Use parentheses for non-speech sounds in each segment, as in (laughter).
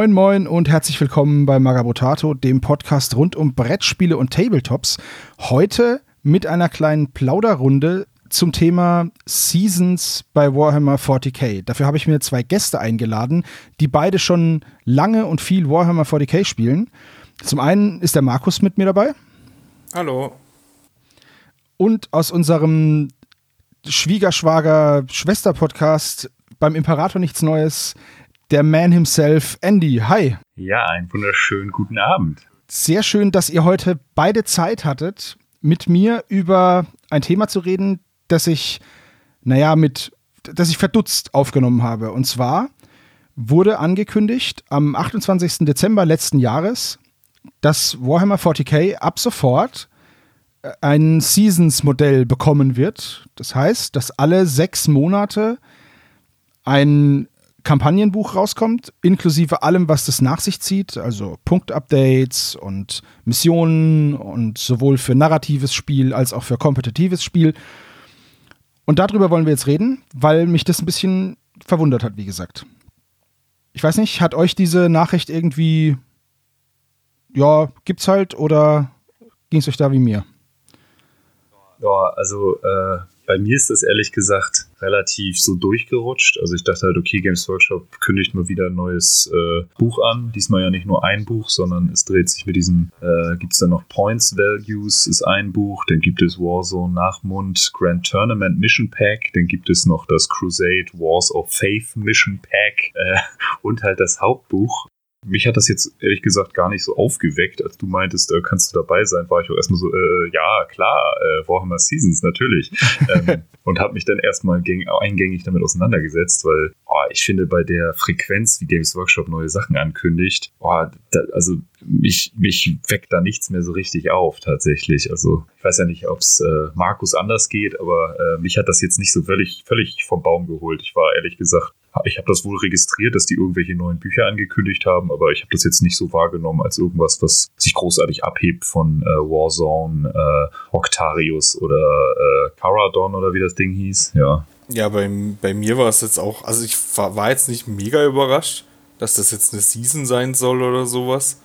Moin Moin und herzlich willkommen bei Magabotato, dem Podcast rund um Brettspiele und Tabletops. Heute mit einer kleinen Plauderrunde zum Thema Seasons bei Warhammer 40k. Dafür habe ich mir zwei Gäste eingeladen, die beide schon lange und viel Warhammer 40k spielen. Zum einen ist der Markus mit mir dabei. Hallo. Und aus unserem Schwiegerschwager-Schwester-Podcast beim Imperator nichts Neues, der Man himself, Andy. Hi. Ja, einen wunderschönen guten Abend. Sehr schön, dass ihr heute beide Zeit hattet, mit mir über ein Thema zu reden, das ich, naja, mit, das ich verdutzt aufgenommen habe. Und zwar wurde angekündigt am 28. Dezember letzten Jahres, dass Warhammer 40k ab sofort äh, ein Seasons-Modell bekommen wird. Das heißt, dass alle sechs Monate ein Kampagnenbuch rauskommt, inklusive allem, was das nach sich zieht, also Punktupdates und Missionen und sowohl für narratives Spiel als auch für kompetitives Spiel. Und darüber wollen wir jetzt reden, weil mich das ein bisschen verwundert hat, wie gesagt. Ich weiß nicht, hat euch diese Nachricht irgendwie, ja, gibt's halt oder ging es euch da wie mir? Ja, also äh, bei mir ist das ehrlich gesagt relativ so durchgerutscht. Also ich dachte halt, okay, Games Workshop kündigt mal wieder ein neues äh, Buch an. Diesmal ja nicht nur ein Buch, sondern es dreht sich mit diesen, äh, gibt es dann noch Points Values ist ein Buch, dann gibt es Warzone Nachmund Grand Tournament Mission Pack, dann gibt es noch das Crusade Wars of Faith Mission Pack äh, und halt das Hauptbuch. Mich hat das jetzt ehrlich gesagt gar nicht so aufgeweckt, als du meintest, äh, kannst du dabei sein, war ich auch erstmal so, äh, ja, klar, äh, Warhammer Seasons, natürlich. (laughs) ähm, und habe mich dann erstmal eingängig damit auseinandergesetzt, weil oh, ich finde, bei der Frequenz, wie Games Workshop neue Sachen ankündigt, oh, da, also mich, mich weckt da nichts mehr so richtig auf, tatsächlich. Also ich weiß ja nicht, ob es äh, Markus anders geht, aber äh, mich hat das jetzt nicht so völlig, völlig vom Baum geholt. Ich war ehrlich gesagt ich habe das wohl registriert, dass die irgendwelche neuen Bücher angekündigt haben, aber ich habe das jetzt nicht so wahrgenommen als irgendwas, was sich großartig abhebt von äh, Warzone, äh, Octarius oder äh, Caradon oder wie das Ding hieß. Ja. Ja, bei, bei mir war es jetzt auch, also ich war, war, jetzt nicht mega überrascht, dass das jetzt eine Season sein soll oder sowas.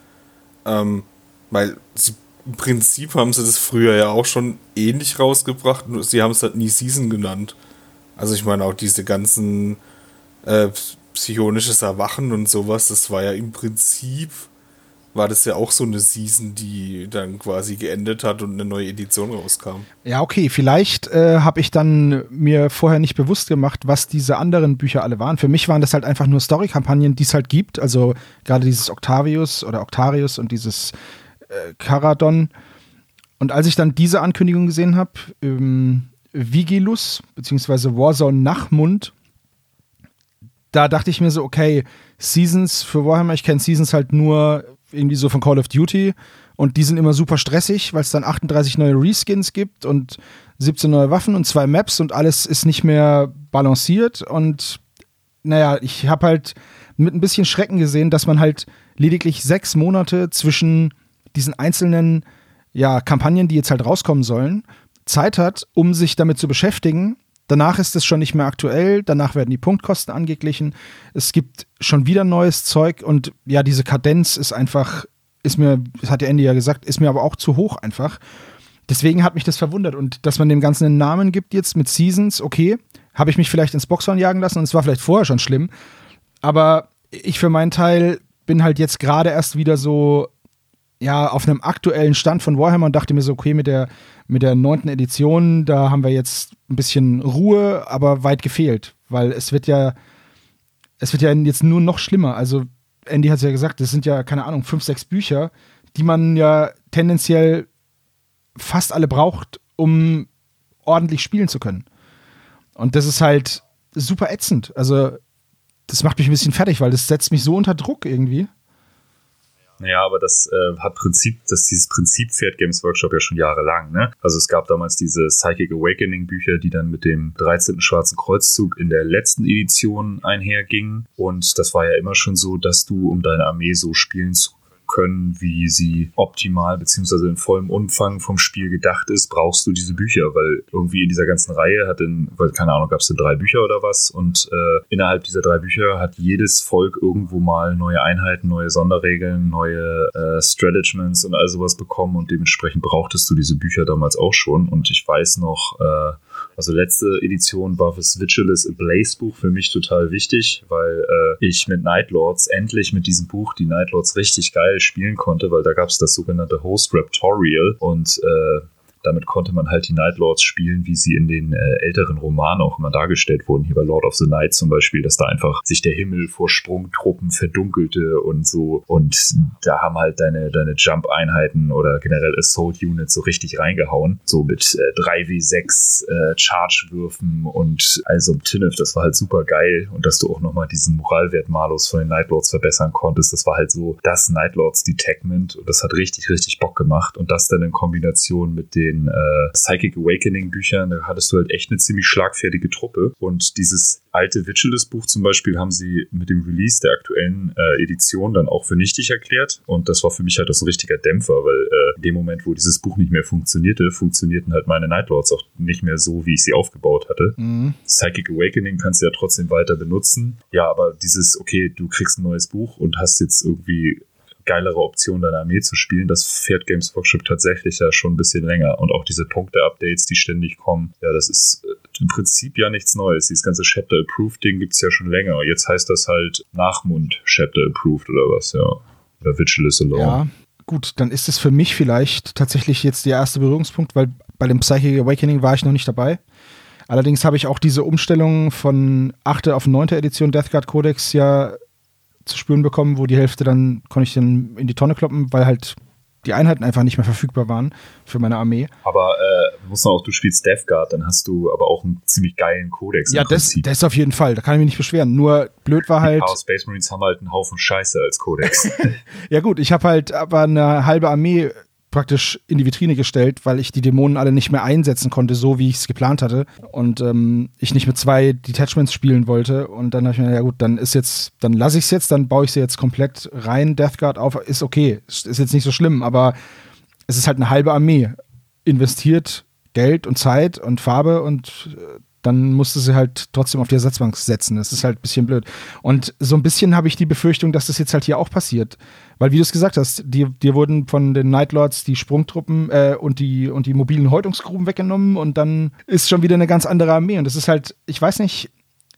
Ähm, weil sie, im Prinzip haben sie das früher ja auch schon ähnlich rausgebracht, nur sie haben es halt nie Season genannt. Also ich meine auch diese ganzen äh, psychonisches Erwachen und sowas, das war ja im Prinzip, war das ja auch so eine Season, die dann quasi geendet hat und eine neue Edition rauskam. Ja, okay, vielleicht äh, habe ich dann mir vorher nicht bewusst gemacht, was diese anderen Bücher alle waren. Für mich waren das halt einfach nur Story-Kampagnen, die es halt gibt, also gerade dieses Octavius oder Octarius und dieses äh, Caradon. Und als ich dann diese Ankündigung gesehen habe, ähm, Vigilus, beziehungsweise Warzone Nachmund, da dachte ich mir so, okay, Seasons für Warhammer, ich kenne Seasons halt nur irgendwie so von Call of Duty und die sind immer super stressig, weil es dann 38 neue Reskins gibt und 17 neue Waffen und zwei Maps und alles ist nicht mehr balanciert und naja, ich habe halt mit ein bisschen Schrecken gesehen, dass man halt lediglich sechs Monate zwischen diesen einzelnen ja, Kampagnen, die jetzt halt rauskommen sollen, Zeit hat, um sich damit zu beschäftigen Danach ist es schon nicht mehr aktuell, danach werden die Punktkosten angeglichen. Es gibt schon wieder neues Zeug und ja, diese Kadenz ist einfach, ist mir, das hat der Andy ja gesagt, ist mir aber auch zu hoch einfach. Deswegen hat mich das verwundert und dass man dem Ganzen einen Namen gibt jetzt mit Seasons, okay, habe ich mich vielleicht ins Boxhorn jagen lassen und es war vielleicht vorher schon schlimm, aber ich für meinen Teil bin halt jetzt gerade erst wieder so ja, auf einem aktuellen Stand von Warhammer und dachte mir so, okay, mit der, mit der neunten Edition, da haben wir jetzt ein bisschen Ruhe, aber weit gefehlt, weil es wird ja, es wird ja jetzt nur noch schlimmer. Also, Andy hat es ja gesagt, es sind ja, keine Ahnung, fünf, sechs Bücher, die man ja tendenziell fast alle braucht, um ordentlich spielen zu können. Und das ist halt super ätzend. Also, das macht mich ein bisschen fertig, weil das setzt mich so unter Druck irgendwie. Naja, aber das äh, hat Prinzip, dass dieses Prinzip fährt Games Workshop ja schon jahrelang. Ne? Also es gab damals diese Psychic Awakening Bücher, die dann mit dem 13. Schwarzen Kreuzzug in der letzten Edition einhergingen. Und das war ja immer schon so, dass du, um deine Armee so spielen zu können, wie sie optimal beziehungsweise in vollem Umfang vom Spiel gedacht ist, brauchst du diese Bücher, weil irgendwie in dieser ganzen Reihe hat in, weil keine Ahnung, gab es denn drei Bücher oder was? Und äh, innerhalb dieser drei Bücher hat jedes Volk irgendwo mal neue Einheiten, neue Sonderregeln, neue äh, Stratagements und all sowas bekommen und dementsprechend brauchtest du diese Bücher damals auch schon. Und ich weiß noch, äh, also letzte Edition war fürs Vigilus Blaze Buch für mich total wichtig, weil äh, ich mit Nightlords endlich mit diesem Buch die Nightlords richtig geil spielen konnte, weil da gab es das sogenannte Host Raptorial und äh, damit konnte man halt die Night Lords spielen, wie sie in den äh, älteren Romanen auch immer dargestellt wurden. Hier bei Lord of the Night zum Beispiel, dass da einfach sich der Himmel vor Sprungtruppen verdunkelte und so. Und da haben halt deine, deine Jump-Einheiten oder generell Assault-Units so richtig reingehauen. So mit äh, 3w6 äh, Charge-Würfen und also Tinnef, das war halt super geil. Und dass du auch nochmal diesen Moralwert Malus von den Night Lords verbessern konntest, das war halt so das Night Lords Detachment. Und das hat richtig, richtig Bock gemacht. Und das dann in Kombination mit den den äh, Psychic Awakening Büchern, da hattest du halt echt eine ziemlich schlagfertige Truppe. Und dieses alte Vigilus Buch zum Beispiel haben sie mit dem Release der aktuellen äh, Edition dann auch für nichtig erklärt. Und das war für mich halt auch so ein richtiger Dämpfer, weil äh, in dem Moment, wo dieses Buch nicht mehr funktionierte, funktionierten halt meine Nightlords auch nicht mehr so, wie ich sie aufgebaut hatte. Mhm. Psychic Awakening kannst du ja trotzdem weiter benutzen. Ja, aber dieses, okay, du kriegst ein neues Buch und hast jetzt irgendwie geilere Option, deine Armee zu spielen. Das fährt Games Workshop tatsächlich ja schon ein bisschen länger. Und auch diese Punkte-Updates, die ständig kommen, ja, das ist äh, im Prinzip ja nichts Neues. Dieses ganze Chapter Approved Ding gibt's ja schon länger. Jetzt heißt das halt Nachmund Chapter Approved oder was, ja. Oder Vigilus Alone. Ja, gut, dann ist es für mich vielleicht tatsächlich jetzt der erste Berührungspunkt, weil bei dem Psychic Awakening war ich noch nicht dabei. Allerdings habe ich auch diese Umstellung von 8. auf 9. Edition Death Guard Codex ja zu spüren bekommen, wo die Hälfte dann konnte ich dann in die Tonne kloppen, weil halt die Einheiten einfach nicht mehr verfügbar waren für meine Armee. Aber äh, muss auch, du spielst Death Guard, dann hast du aber auch einen ziemlich geilen Kodex. Ja, das, das auf jeden Fall, da kann ich mich nicht beschweren. Nur blöd war halt. Die Space Marines haben halt einen Haufen Scheiße als Kodex. (laughs) ja, gut, ich habe halt aber eine halbe Armee praktisch in die Vitrine gestellt, weil ich die Dämonen alle nicht mehr einsetzen konnte, so wie ich es geplant hatte. Und ähm, ich nicht mit zwei Detachments spielen wollte. Und dann habe ich mir, ja gut, dann ist jetzt, dann lasse ich es jetzt, dann baue ich sie jetzt komplett rein, Death Guard auf. Ist okay, ist jetzt nicht so schlimm, aber es ist halt eine halbe Armee. Investiert Geld und Zeit und Farbe und äh, dann musste sie halt trotzdem auf die Ersatzbank setzen. Das ist halt ein bisschen blöd. Und so ein bisschen habe ich die Befürchtung, dass das jetzt halt hier auch passiert. Weil, wie du es gesagt hast, dir, dir wurden von den Nightlords die Sprungtruppen äh, und, die, und die mobilen Häutungsgruben weggenommen und dann ist schon wieder eine ganz andere Armee. Und das ist halt, ich weiß nicht,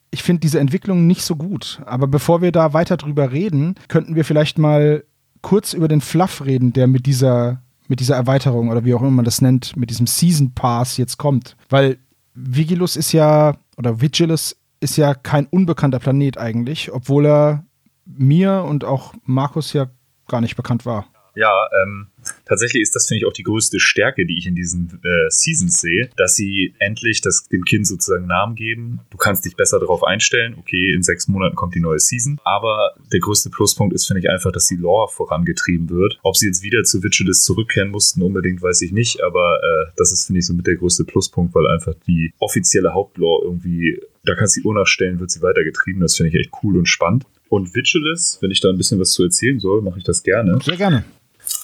ich finde diese Entwicklung nicht so gut. Aber bevor wir da weiter drüber reden, könnten wir vielleicht mal kurz über den Fluff reden, der mit dieser, mit dieser Erweiterung oder wie auch immer man das nennt, mit diesem Season Pass jetzt kommt. Weil Vigilus ist ja, oder Vigilus ist ja kein unbekannter Planet eigentlich, obwohl er mir und auch Markus ja gar nicht bekannt war. Ja, ähm, tatsächlich ist das, finde ich, auch die größte Stärke, die ich in diesen äh, Seasons sehe, dass sie endlich das, dem Kind sozusagen Namen geben. Du kannst dich besser darauf einstellen. Okay, in sechs Monaten kommt die neue Season. Aber der größte Pluspunkt ist, finde ich, einfach, dass die Lore vorangetrieben wird. Ob sie jetzt wieder zu Vigilus zurückkehren mussten, unbedingt weiß ich nicht. Aber äh, das ist, finde ich, so mit der größte Pluspunkt, weil einfach die offizielle Hauptlore irgendwie da kannst du die Uhr nachstellen, wird sie weitergetrieben. Das finde ich echt cool und spannend. Und Vigilus, wenn ich da ein bisschen was zu erzählen soll, mache ich das gerne. Sehr gerne.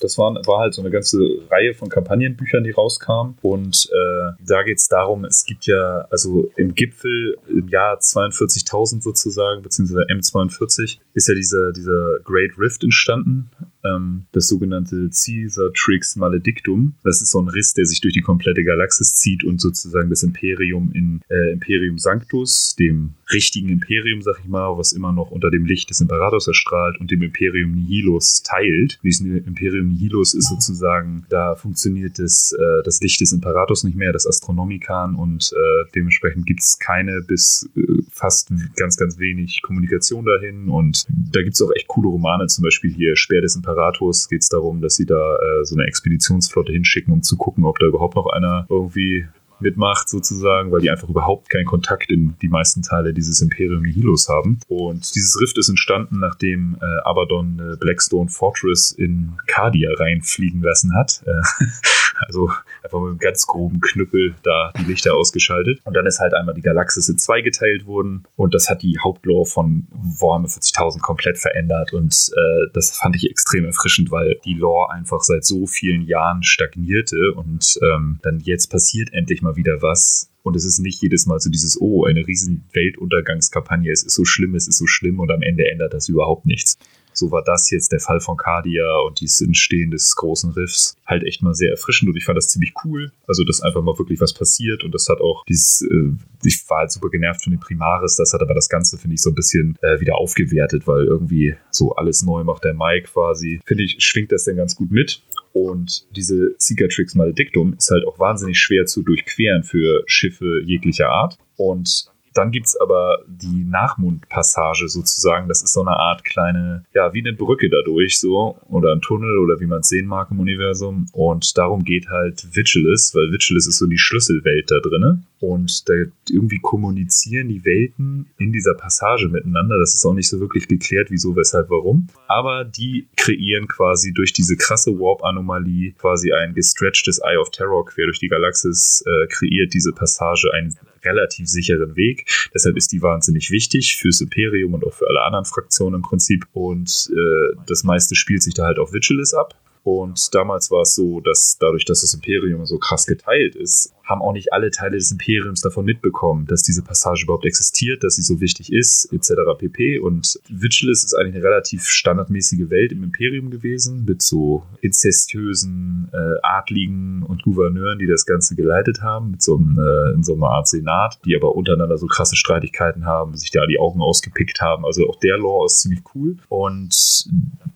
Das war, war halt so eine ganze Reihe von Kampagnenbüchern, die rauskamen. Und äh, da geht es darum, es gibt ja, also im Gipfel im Jahr 42.000 sozusagen, beziehungsweise M42, ist ja dieser, dieser Great Rift entstanden ähm, das sogenannte Caesar-Trix Maledictum. Das ist so ein Riss, der sich durch die komplette Galaxis zieht und sozusagen das Imperium in äh, Imperium Sanctus, dem richtigen Imperium, sag ich mal, was immer noch unter dem Licht des Imperators erstrahlt und dem Imperium Nihilus teilt. Dieses Imperium Nihilus ist sozusagen, da funktioniert das, äh, das Licht des Imperators nicht mehr, das Astronomikan und äh, dementsprechend gibt es keine bis äh, fast ganz, ganz wenig Kommunikation dahin und da gibt es auch echt coole Romane, zum Beispiel hier Speer des Imperators Imperatus geht es darum, dass sie da äh, so eine Expeditionsflotte hinschicken, um zu gucken, ob da überhaupt noch einer irgendwie mitmacht sozusagen, weil die einfach überhaupt keinen Kontakt in die meisten Teile dieses Imperium Nihilus haben. Und dieses Rift ist entstanden, nachdem äh, Abaddon äh, Blackstone Fortress in Cardia reinfliegen lassen hat. Äh, (laughs) also einfach mit einem ganz groben Knüppel da die Lichter ausgeschaltet. Und dann ist halt einmal die Galaxis in zwei geteilt worden. Und das hat die Hauptlore von Warhammer 40.000 komplett verändert. Und äh, das fand ich extrem erfrischend, weil die Lore einfach seit so vielen Jahren stagnierte. Und ähm, dann jetzt passiert endlich mal wieder was, und es ist nicht jedes Mal so dieses, oh, eine riesen Weltuntergangskampagne, es ist so schlimm, es ist so schlimm. Und am Ende ändert das überhaupt nichts. So war das jetzt der Fall von Cardia und dieses Entstehen des großen Riffs halt echt mal sehr erfrischend und ich fand das ziemlich cool. Also, dass einfach mal wirklich was passiert und das hat auch dieses, äh, ich war halt super genervt von dem Primaris, das hat aber das Ganze, finde ich, so ein bisschen äh, wieder aufgewertet, weil irgendwie so alles neu macht der Mike quasi. Finde ich, schwingt das denn ganz gut mit. Und diese Cicatrix Maledictum ist halt auch wahnsinnig schwer zu durchqueren für Schiffe jeglicher Art. Und dann gibt's aber die Nachmundpassage sozusagen. Das ist so eine Art kleine, ja, wie eine Brücke dadurch so. Oder ein Tunnel oder wie man es sehen mag im Universum. Und darum geht halt Vigilus, weil Vigilus ist so die Schlüsselwelt da drinne. Und da irgendwie kommunizieren die Welten in dieser Passage miteinander. Das ist auch nicht so wirklich geklärt, wieso, weshalb, warum. Aber die kreieren quasi durch diese krasse Warp-Anomalie quasi ein gestretchtes Eye of Terror quer durch die Galaxis, äh, kreiert diese Passage ein relativ sicheren Weg. Deshalb ist die wahnsinnig wichtig fürs Imperium und auch für alle anderen Fraktionen im Prinzip. Und äh, das meiste spielt sich da halt auf Vigilus ab. Und damals war es so, dass dadurch, dass das Imperium so krass geteilt ist, haben auch nicht alle Teile des Imperiums davon mitbekommen, dass diese Passage überhaupt existiert, dass sie so wichtig ist, etc. pp. Und Vigilus ist eigentlich eine relativ standardmäßige Welt im Imperium gewesen, mit so inzestiösen äh, Adligen und Gouverneuren, die das Ganze geleitet haben, mit so einem, äh, in so einer Art Senat, die aber untereinander so krasse Streitigkeiten haben, sich da die Augen ausgepickt haben. Also auch der Lore ist ziemlich cool. Und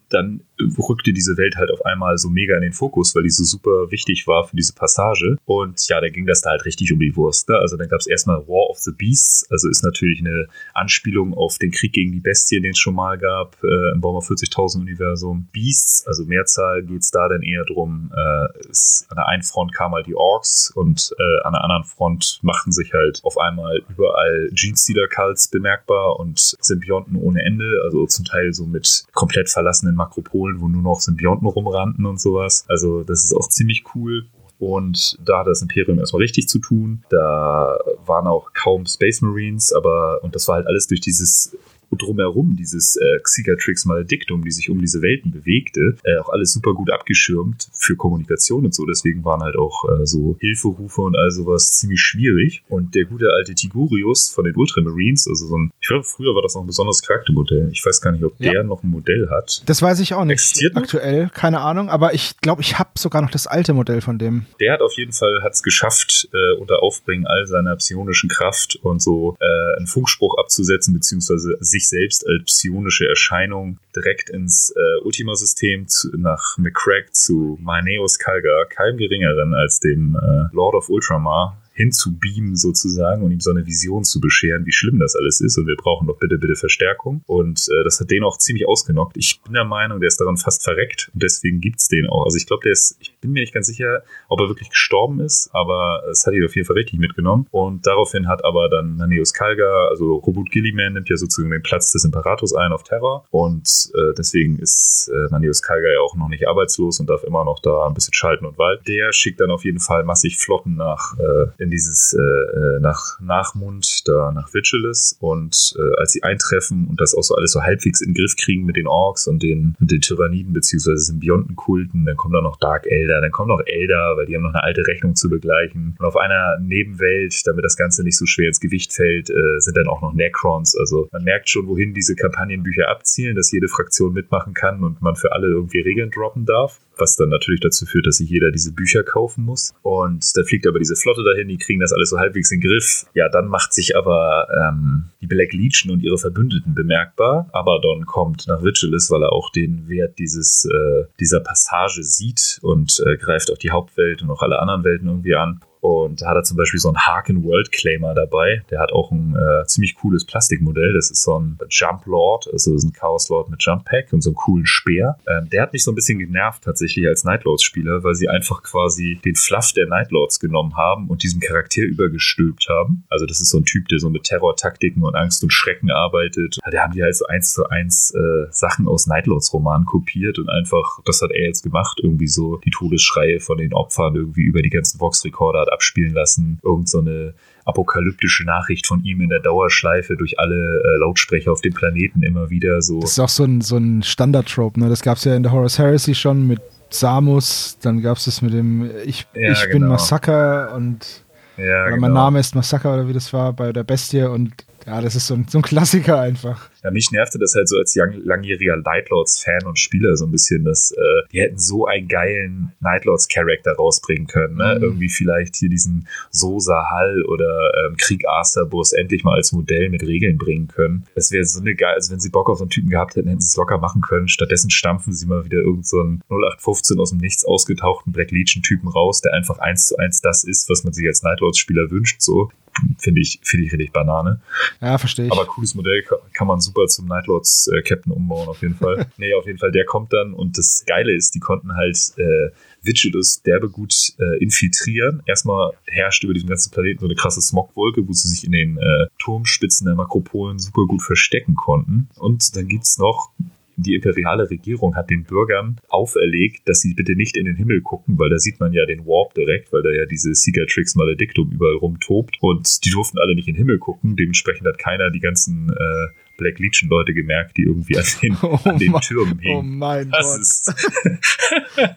dann rückte diese Welt halt auf einmal so mega in den Fokus, weil die so super wichtig war für diese Passage. Und ja, da ging das da halt richtig um die Wurst. Ne? Also dann gab es erstmal War of the Beasts, also ist natürlich eine Anspielung auf den Krieg gegen die Bestien, den es schon mal gab äh, im Baumer 40.000 Universum. Beasts, also Mehrzahl, geht es da dann eher drum, äh, ist, an der einen Front kamen halt die Orks und äh, an der anderen Front machten sich halt auf einmal überall Genestealer-Cults bemerkbar und Symbionten ohne Ende, also zum Teil so mit komplett verlassenen Makropolen, wo nur noch Symbionten rumrannten und sowas. Also das ist auch ziemlich cool. Und da hatte das Imperium erstmal richtig zu tun. Da waren auch kaum Space Marines, aber, und das war halt alles durch dieses drumherum dieses äh, Xicatrix Maledictum, die sich um diese Welten bewegte, äh, auch alles super gut abgeschirmt für Kommunikation und so. Deswegen waren halt auch äh, so Hilferufe und all sowas ziemlich schwierig. Und der gute alte Tigurius von den Ultramarines, also so ein, ich glaube, früher war das noch ein besonderes Charaktermodell. Ich weiß gar nicht, ob ja. der noch ein Modell hat. Das weiß ich auch nicht. Existiert aktuell, keine Ahnung, aber ich glaube, ich habe sogar noch das alte Modell von dem. Der hat auf jeden Fall hat's geschafft, äh, unter Aufbringen all seiner psionischen Kraft und so äh, einen Funkspruch abzusetzen, beziehungsweise sich selbst als psionische Erscheinung direkt ins äh, Ultima-System nach McCrack zu Maeneus Kalgar, keinem geringeren als dem äh, Lord of Ultramar, hinzubeamen sozusagen und ihm so eine Vision zu bescheren, wie schlimm das alles ist und wir brauchen doch bitte, bitte Verstärkung. Und äh, das hat den auch ziemlich ausgenockt. Ich bin der Meinung, der ist daran fast verreckt und deswegen gibt's den auch. Also ich glaube, der ist, ich bin mir nicht ganz sicher, ob er wirklich gestorben ist, aber es hat ihn auf jeden Fall richtig mitgenommen. Und daraufhin hat aber dann Naneus Kalga, also Robot Gilliman nimmt ja sozusagen den Platz des Imperators ein auf Terra und äh, deswegen ist äh, Naneus Kalga ja auch noch nicht arbeitslos und darf immer noch da ein bisschen schalten und walten. Der schickt dann auf jeden Fall massig Flotten nach äh, in dieses äh, äh, nach Nachmund, da nach Vigilus und äh, als sie eintreffen und das auch so alles so halbwegs in den Griff kriegen mit den Orks und den, und den Tyranniden beziehungsweise Symbiontenkulten, dann kommt da noch Dark Elder, dann kommt noch Elder, weil die haben noch eine alte Rechnung zu begleichen. Und auf einer Nebenwelt, damit das Ganze nicht so schwer ins Gewicht fällt, äh, sind dann auch noch Necrons. Also man merkt schon, wohin diese Kampagnenbücher abzielen, dass jede Fraktion mitmachen kann und man für alle irgendwie Regeln droppen darf, was dann natürlich dazu führt, dass sich jeder diese Bücher kaufen muss. Und da fliegt aber diese Flotte dahin, die kriegen das alles so halbwegs in den Griff. Ja, dann macht sich aber ähm, die Black Legion und ihre Verbündeten bemerkbar. Abaddon kommt nach Vigilus, weil er auch den Wert dieses, äh, dieser Passage sieht und äh, greift auch die Hauptwelt und auch alle anderen Welten irgendwie an. Und da hat er zum Beispiel so einen Harken World Claimer dabei. Der hat auch ein äh, ziemlich cooles Plastikmodell. Das ist so ein Jump Lord, also das ist ein Chaos Lord mit Jump Pack und so einem coolen Speer. Ähm, der hat mich so ein bisschen genervt tatsächlich als Nightlords-Spieler, weil sie einfach quasi den Fluff der Nightlords genommen haben und diesem Charakter übergestülpt haben. Also das ist so ein Typ, der so mit Terror-Taktiken und Angst und Schrecken arbeitet. Ja, der haben die halt so eins zu eins äh, Sachen aus Nightlords-Romanen kopiert und einfach, das hat er jetzt gemacht, irgendwie so die Todesschreie von den Opfern irgendwie über die ganzen Vox-Recorder hat abspielen lassen. Irgend so eine apokalyptische Nachricht von ihm in der Dauerschleife durch alle äh, Lautsprecher auf dem Planeten immer wieder so. Das ist auch so ein, so ein Standard-Trope, ne? Das gab es ja in der Horus Heresy schon mit Samus, dann gab es das mit dem Ich, ja, ich bin genau. Massaker und ja, oder genau. mein Name ist Massaker oder wie das war bei der Bestie und ja, das ist so ein, so ein Klassiker einfach. Ja, mich nervte das halt so als langjähriger Nightlords-Fan und Spieler so ein bisschen, dass äh, die hätten so einen geilen Nightlords-Charakter rausbringen können. Ne? Mhm. Irgendwie vielleicht hier diesen Sosa Hall oder ähm, Krieg Asterbus endlich mal als Modell mit Regeln bringen können. Das wäre so eine geile, also wenn sie Bock auf so einen Typen gehabt hätten, hätten sie es locker machen können. Stattdessen stampfen sie mal wieder irgendeinen so 0815 aus dem Nichts ausgetauchten Black Legion-Typen raus, der einfach eins zu eins das ist, was man sich als Nightlords-Spieler wünscht. So finde ich, finde ich richtig Banane. Ja, verstehe ich. Aber cooles Modell kann, man super zum Nightlords äh, Captain umbauen, auf jeden Fall. (laughs) nee, auf jeden Fall, der kommt dann und das Geile ist, die konnten halt äh, Vigilus derbe gut äh, infiltrieren. Erstmal herrscht über diesem ganzen Planeten so eine krasse Smogwolke, wo sie sich in den äh, Turmspitzen der Makropolen super gut verstecken konnten. Und dann gibt's noch die imperiale Regierung hat den Bürgern auferlegt, dass sie bitte nicht in den Himmel gucken, weil da sieht man ja den Warp direkt, weil da ja diese Cicatrix Maledictum überall rumtobt und die durften alle nicht in den Himmel gucken. Dementsprechend hat keiner die ganzen äh, Black Legion Leute gemerkt, die irgendwie an den, (laughs) oh an den Türmen hingen. Oh mein das Gott. (laughs)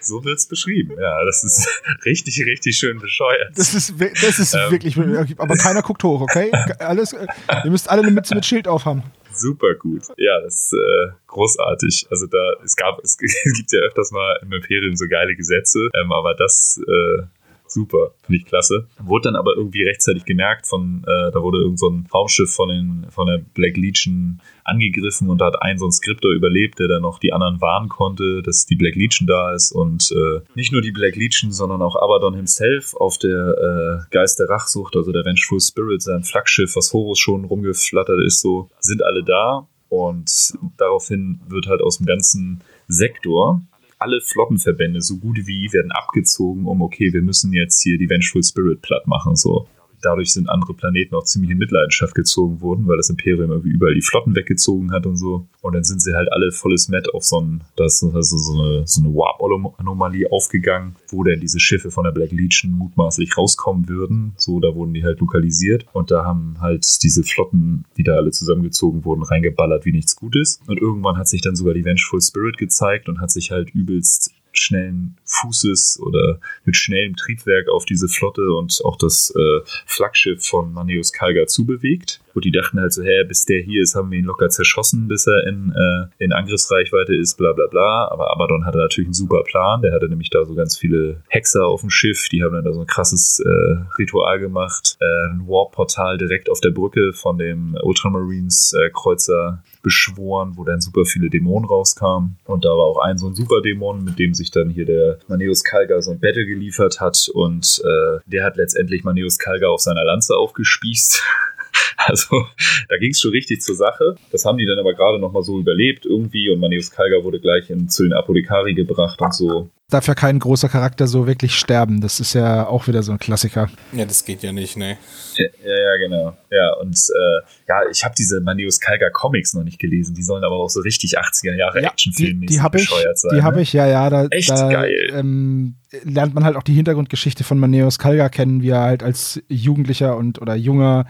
So wird's beschrieben. Ja, das ist richtig, richtig schön bescheuert. Das ist, das ist ähm. wirklich, aber keiner guckt hoch, okay? Alles, äh, ihr müsst alle eine Mütze mit Schild aufhaben super gut. Ja, das ist äh, großartig. Also da, es gab, es, (laughs) gibt ja öfters mal im Imperium so geile Gesetze, ähm, aber das äh, super, finde ich klasse. Wurde dann aber irgendwie rechtzeitig gemerkt von, äh, da wurde irgend so ein Raumschiff von, den, von der Black Legion angegriffen und da hat ein so ein Skriptor überlebt, der dann noch die anderen warnen konnte, dass die Black Legion da ist und äh, nicht nur die Black Legion, sondern auch Abaddon himself auf der äh, Geist der Rachsucht, also der Vengeful Spirit, sein Flaggschiff, was Horus schon rumgeflattert ist, so, sind alle da und daraufhin wird halt aus dem ganzen Sektor alle Flottenverbände, so gut wie, werden abgezogen, um, okay, wir müssen jetzt hier die Vengeful Spirit platt machen, so dadurch sind andere Planeten auch ziemlich in Mitleidenschaft gezogen worden, weil das Imperium irgendwie überall die Flotten weggezogen hat und so. Und dann sind sie halt alle volles Met auf so ein, das also so eine, so eine Warp-Anomalie aufgegangen, wo dann diese Schiffe von der Black Legion mutmaßlich rauskommen würden. So, da wurden die halt lokalisiert und da haben halt diese Flotten, die da alle zusammengezogen wurden, reingeballert wie nichts Gutes. Und irgendwann hat sich dann sogar die Vengeful Spirit gezeigt und hat sich halt übelst schnellen Fußes oder mit schnellem Triebwerk auf diese Flotte und auch das äh, Flaggschiff von Manius Kalga zubewegt. Und die dachten halt so, hä, bis der hier ist, haben wir ihn locker zerschossen, bis er in, äh, in Angriffsreichweite ist, bla bla bla. Aber Abaddon hatte natürlich einen super Plan. Der hatte nämlich da so ganz viele Hexer auf dem Schiff, die haben dann da so ein krasses äh, Ritual gemacht. Äh, ein Warp-Portal direkt auf der Brücke von dem Ultramarines äh, beschworen, wo dann super viele Dämonen rauskamen. Und da war auch ein so ein Superdämon, mit dem sich dann hier der Maneus Kalga so ein Battle geliefert hat. Und äh, der hat letztendlich Maneus Kalga auf seiner Lanze aufgespießt. (laughs) (laughs) Also da ging es schon richtig zur Sache. Das haben die dann aber gerade nochmal so überlebt irgendwie und Maneus Kalga wurde gleich in, zu den Apothekari gebracht und so. Darf ja kein großer Charakter so wirklich sterben. Das ist ja auch wieder so ein Klassiker. Ja, das geht ja nicht, ne? Ja, ja, genau. Ja, und äh, ja, ich habe diese Maneus Kalga Comics noch nicht gelesen. Die sollen aber auch so richtig 80er Jahre ja, Actionfilme die, die habe ich, sein. Die habe ne? ich, ja, ja. Da, Echt da, geil. Ähm, lernt man halt auch die Hintergrundgeschichte von Maneus Kalga kennen, wie er halt als Jugendlicher und oder junger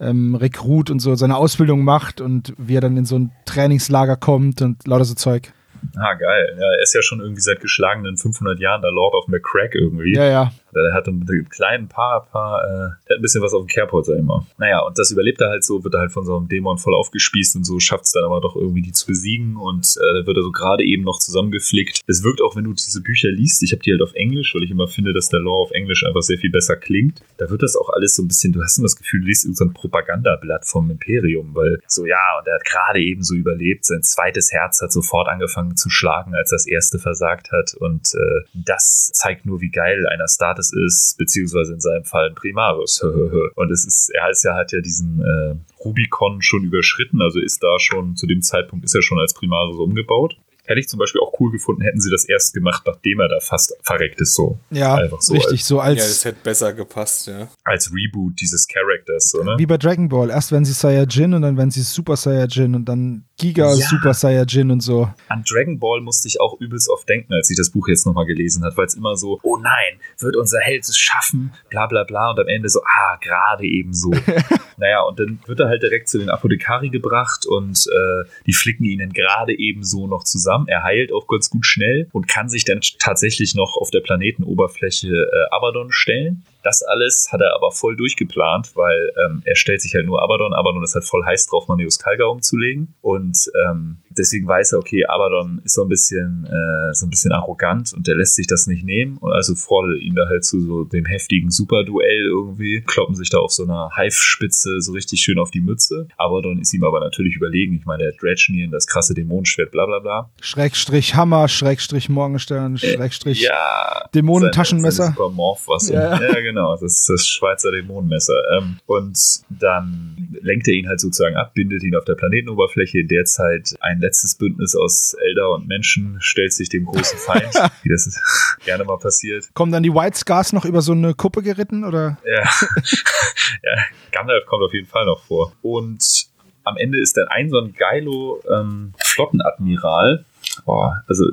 ähm, Rekrut und so seine Ausbildung macht und wie er dann in so ein Trainingslager kommt und lauter so Zeug. Ah, geil. Ja, er ist ja schon irgendwie seit geschlagenen 500 Jahren der Lord of McCrack irgendwie. Ja, ja. Der hat ein kleinen paar, paar, äh, der hat ein bisschen was auf dem Kerbholzer immer. Naja, und das überlebt er halt so, wird er halt von so einem Dämon voll aufgespießt und so schafft es dann aber doch irgendwie die zu besiegen und äh, wird er so gerade eben noch zusammengeflickt. Es wirkt auch, wenn du diese Bücher liest, ich habe die halt auf Englisch, weil ich immer finde, dass der Lore auf Englisch einfach sehr viel besser klingt. Da wird das auch alles so ein bisschen, du hast immer das Gefühl, du liest so ein Propagandablatt vom Imperium, weil so, ja, und er hat gerade eben so überlebt, sein zweites Herz hat sofort angefangen zu schlagen, als das erste versagt hat. Und äh, das zeigt nur, wie geil einer Status ist, beziehungsweise in seinem Fall ein Primarus. (laughs) und es ist, er ist ja, hat ja diesen äh, Rubicon schon überschritten, also ist da schon, zu dem Zeitpunkt ist er schon als Primarus umgebaut. Hätte ich zum Beispiel auch cool gefunden, hätten sie das erst gemacht, nachdem er da fast verreckt ist, so. Ja, Einfach so richtig, als, so als. Ja, das hätte besser gepasst, ja. Als Reboot dieses Charakters, so, ne? Wie bei Dragon Ball. Erst wenn sie Saiyajin und dann wenn sie Super Saiyajin und dann Giga ja. Super Saiyajin und so. An Dragon Ball musste ich auch übelst oft denken, als ich das Buch jetzt nochmal gelesen habe, weil es immer so, oh nein, wird unser Held es schaffen, bla bla bla, und am Ende so, ah, gerade eben so. (laughs) naja, und dann wird er halt direkt zu den Apothekari gebracht und äh, die flicken ihn dann gerade eben so noch zusammen. Er heilt auch ganz gut schnell und kann sich dann tatsächlich noch auf der Planetenoberfläche äh, Abaddon stellen. Das alles hat er aber voll durchgeplant, weil ähm, er stellt sich halt nur Abaddon. Abaddon ist halt voll heiß drauf, Manius Kalga umzulegen. Und ähm, deswegen weiß er, okay, Abaddon ist so ein bisschen, äh, so ein bisschen arrogant und der lässt sich das nicht nehmen. Und also fordert ihn da halt zu so dem heftigen Superduell irgendwie, kloppen sich da auf so einer Hive-Spitze so richtig schön auf die Mütze. Abaddon ist ihm aber natürlich überlegen. Ich meine, der Dredgenien, das krasse Dämonenschwert, bla bla bla. Schrägstrich Hammer, Schrägstrich Morgenstern, äh, Schrägstrich äh, ja, Dämonentaschenmesser. Super Morph, was ja. (laughs) ja, genau. Das ist das Schweizer Dämonenmesser. Ähm, und dann lenkt er ihn halt sozusagen ab, bindet ihn auf der Planetenoberfläche. In der Zeit ein letztes Bündnis aus Elder und Menschen stellt sich dem großen Feind, (laughs) wie das (laughs) gerne mal passiert. Kommen dann die White Scars noch über so eine Kuppe geritten, oder? Ja. (laughs) ja, Gandalf kommt auf jeden Fall noch vor. Und am Ende ist dann ein so ein geilo ähm, Flottenadmiral. Boah, also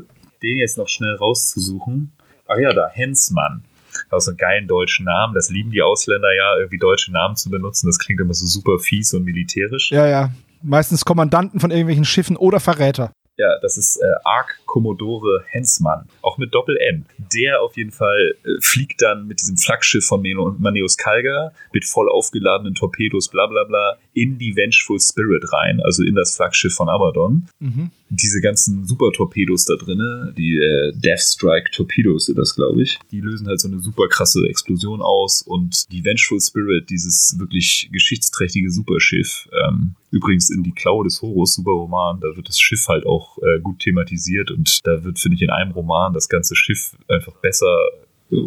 den jetzt noch schnell rauszusuchen. Ach ja, da, Hensmann auch so einen geilen deutschen Namen. Das lieben die Ausländer ja, irgendwie deutsche Namen zu benutzen. Das klingt immer so super fies und militärisch. Ja, ja. Meistens Kommandanten von irgendwelchen Schiffen oder Verräter. Ja, das ist äh, Ark Commodore Hensmann, auch mit Doppel-N. Der auf jeden Fall äh, fliegt dann mit diesem Flaggschiff von Maneus Kalga mit voll aufgeladenen Torpedos, bla bla bla, in die Vengeful Spirit rein, also in das Flaggschiff von Abaddon. Mhm. Diese ganzen Super-Torpedos da drinnen, die äh, Death Strike Torpedos sind das, glaube ich, die lösen halt so eine super krasse Explosion aus und die Vengeful Spirit, dieses wirklich geschichtsträchtige Superschiff, ähm, übrigens in die Klaue des Horus, Superroman, da wird das Schiff halt auch äh, gut thematisiert und da wird, finde ich, in einem Roman das ganze Schiff einfach besser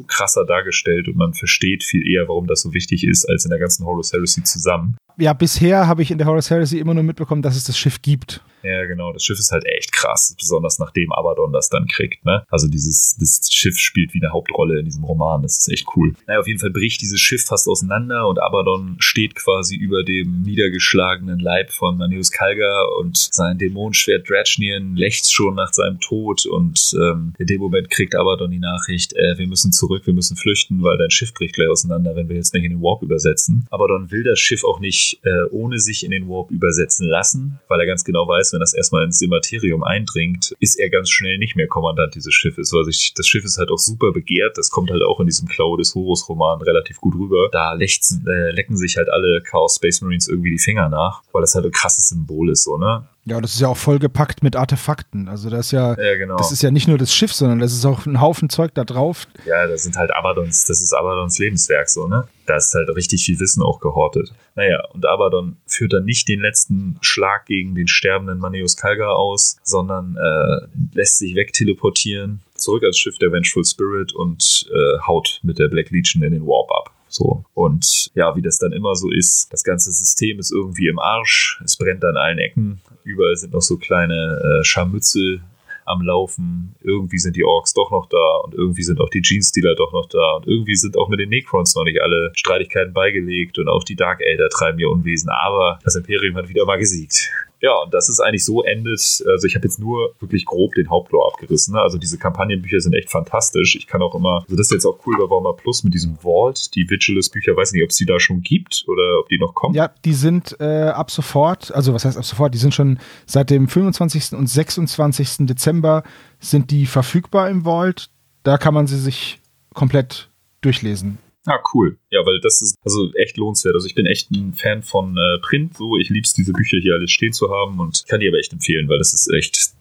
krasser dargestellt und man versteht viel eher, warum das so wichtig ist, als in der ganzen Horus Heresy zusammen. Ja, bisher habe ich in der Horus Heresy immer nur mitbekommen, dass es das Schiff gibt. Ja, genau. Das Schiff ist halt echt krass, besonders nachdem Abaddon das dann kriegt, ne? Also dieses das Schiff spielt wie eine Hauptrolle in diesem Roman. Das ist echt cool. Naja, auf jeden Fall bricht dieses Schiff fast auseinander und Abaddon steht quasi über dem niedergeschlagenen Leib von Manius Kalga und sein Dämonenschwert Dratchnien lächzt schon nach seinem Tod und ähm, in dem Moment kriegt Abaddon die Nachricht, äh, wir müssen zurück, wir müssen flüchten, weil dein Schiff bricht gleich auseinander, wenn wir jetzt nicht in den Warp übersetzen. Abaddon will das Schiff auch nicht äh, ohne sich in den Warp übersetzen lassen, weil er ganz genau weiß, wenn das erstmal ins Immaterium eindringt, ist er ganz schnell nicht mehr Kommandant dieses Schiffes. Also ich, das Schiff ist halt auch super begehrt. Das kommt halt auch in diesem Klaue des Horus-Roman relativ gut rüber. Da lechzen, äh, lecken sich halt alle Chaos Space Marines irgendwie die Finger nach, weil das halt ein krasses Symbol ist, so, ne? Ja, das ist ja auch vollgepackt mit Artefakten. Also das ist ja, ja genau. das ist ja nicht nur das Schiff, sondern das ist auch ein Haufen Zeug da drauf. Ja, das sind halt Abaddons, das ist Abaddons Lebenswerk so, ne? Da ist halt richtig viel Wissen auch gehortet. Naja, und Abaddon führt dann nicht den letzten Schlag gegen den sterbenden Maneus Kalga aus, sondern äh, lässt sich wegteleportieren, zurück als Schiff der Vengeful Spirit und äh, haut mit der Black Legion in den Warp ab. So. Und ja, wie das dann immer so ist, das ganze System ist irgendwie im Arsch. Es brennt an allen Ecken. Überall sind noch so kleine äh, Scharmützel am Laufen. Irgendwie sind die Orks doch noch da und irgendwie sind auch die Genestealer doch noch da und irgendwie sind auch mit den Necrons noch nicht alle Streitigkeiten beigelegt und auch die Dark Elder treiben ihr Unwesen. Aber das Imperium hat wieder mal gesiegt. Ja, und das ist eigentlich so endet. Also ich habe jetzt nur wirklich grob den Hauptlore abgerissen. Ne? Also diese Kampagnenbücher sind echt fantastisch. Ich kann auch immer, also das ist jetzt auch cool bei Warhammer Plus mit diesem Vault, die Vigilus-Bücher, weiß nicht, ob es die da schon gibt oder ob die noch kommen. Ja, die sind äh, ab sofort, also was heißt ab sofort, die sind schon seit dem 25. und 26. Dezember sind die verfügbar im Vault. Da kann man sie sich komplett durchlesen. Ah, cool. Ja, weil das ist also echt lohnenswert. Also ich bin echt ein Fan von äh, Print, so. Ich lieb's, diese Bücher hier alles stehen zu haben und kann die aber echt empfehlen, weil das ist echt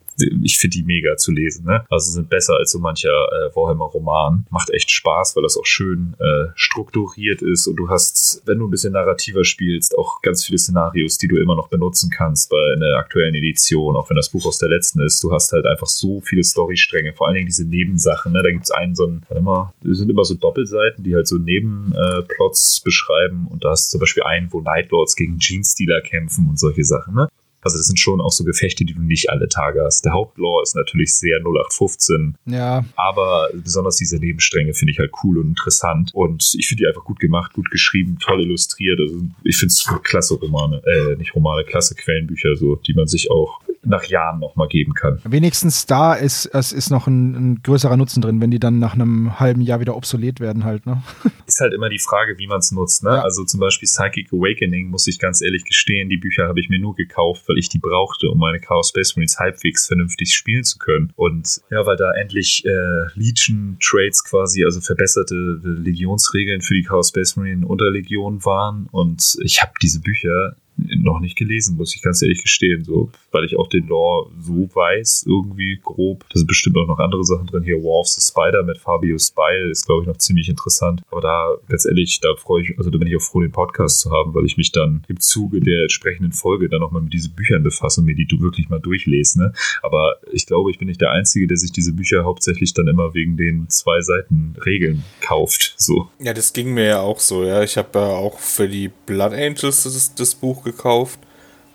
ich finde die mega zu lesen. Ne? Also sind besser als so mancher äh, Warhammer-Roman. Macht echt Spaß, weil das auch schön äh, strukturiert ist und du hast, wenn du ein bisschen narrativer spielst, auch ganz viele Szenarios, die du immer noch benutzen kannst bei einer aktuellen Edition, auch wenn das Buch aus der letzten ist. Du hast halt einfach so viele Storystränge, vor allen Dingen diese Nebensachen. Ne? Da gibt es einen so ein, warte mal, das sind immer so Doppelseiten, die halt so Nebenplots äh, beschreiben und da hast du zum Beispiel einen, wo Nightlords gegen Jeans-Dealer kämpfen und solche Sachen. Ne? Also das sind schon auch so Gefechte, die du nicht alle Tage hast. Der Hauptlore ist natürlich sehr 0815. Ja. Aber besonders diese Nebenstränge finde ich halt cool und interessant. Und ich finde die einfach gut gemacht, gut geschrieben, toll illustriert. Also ich finde es klasse Romane, äh, nicht Romane, klasse Quellenbücher, so, die man sich auch nach Jahren nochmal geben kann. Wenigstens da ist, es ist noch ein, ein, größerer Nutzen drin, wenn die dann nach einem halben Jahr wieder obsolet werden halt, ne? (laughs) Ist halt immer die Frage, wie man es nutzt, ne? Ja. Also zum Beispiel Psychic Awakening, muss ich ganz ehrlich gestehen, die Bücher habe ich mir nur gekauft, weil ich die brauchte, um meine Chaos Space Marines halbwegs vernünftig spielen zu können. Und ja, weil da endlich äh, Legion Trades quasi, also verbesserte Legionsregeln für die Chaos Space Marine unter Legion waren. Und ich habe diese Bücher noch nicht gelesen, muss ich ganz ehrlich gestehen, so, weil ich auch den Lore so weiß, irgendwie grob. Da sind bestimmt auch noch andere Sachen drin. Hier War of the Spider mit Fabio Spile ist, glaube ich, noch ziemlich interessant. Aber da, ganz ehrlich, da freue ich, also da bin ich auch froh, den Podcast zu haben, weil ich mich dann im Zuge der entsprechenden Folge dann nochmal mit diesen Büchern befasse und mir die wirklich mal durchlese. Ne? Aber ich glaube, ich bin nicht der Einzige, der sich diese Bücher hauptsächlich dann immer wegen den zwei Seiten Regeln kauft. So. Ja, das ging mir ja auch so, ja. Ich habe ja auch für die Blood Angels das, das Buch gekauft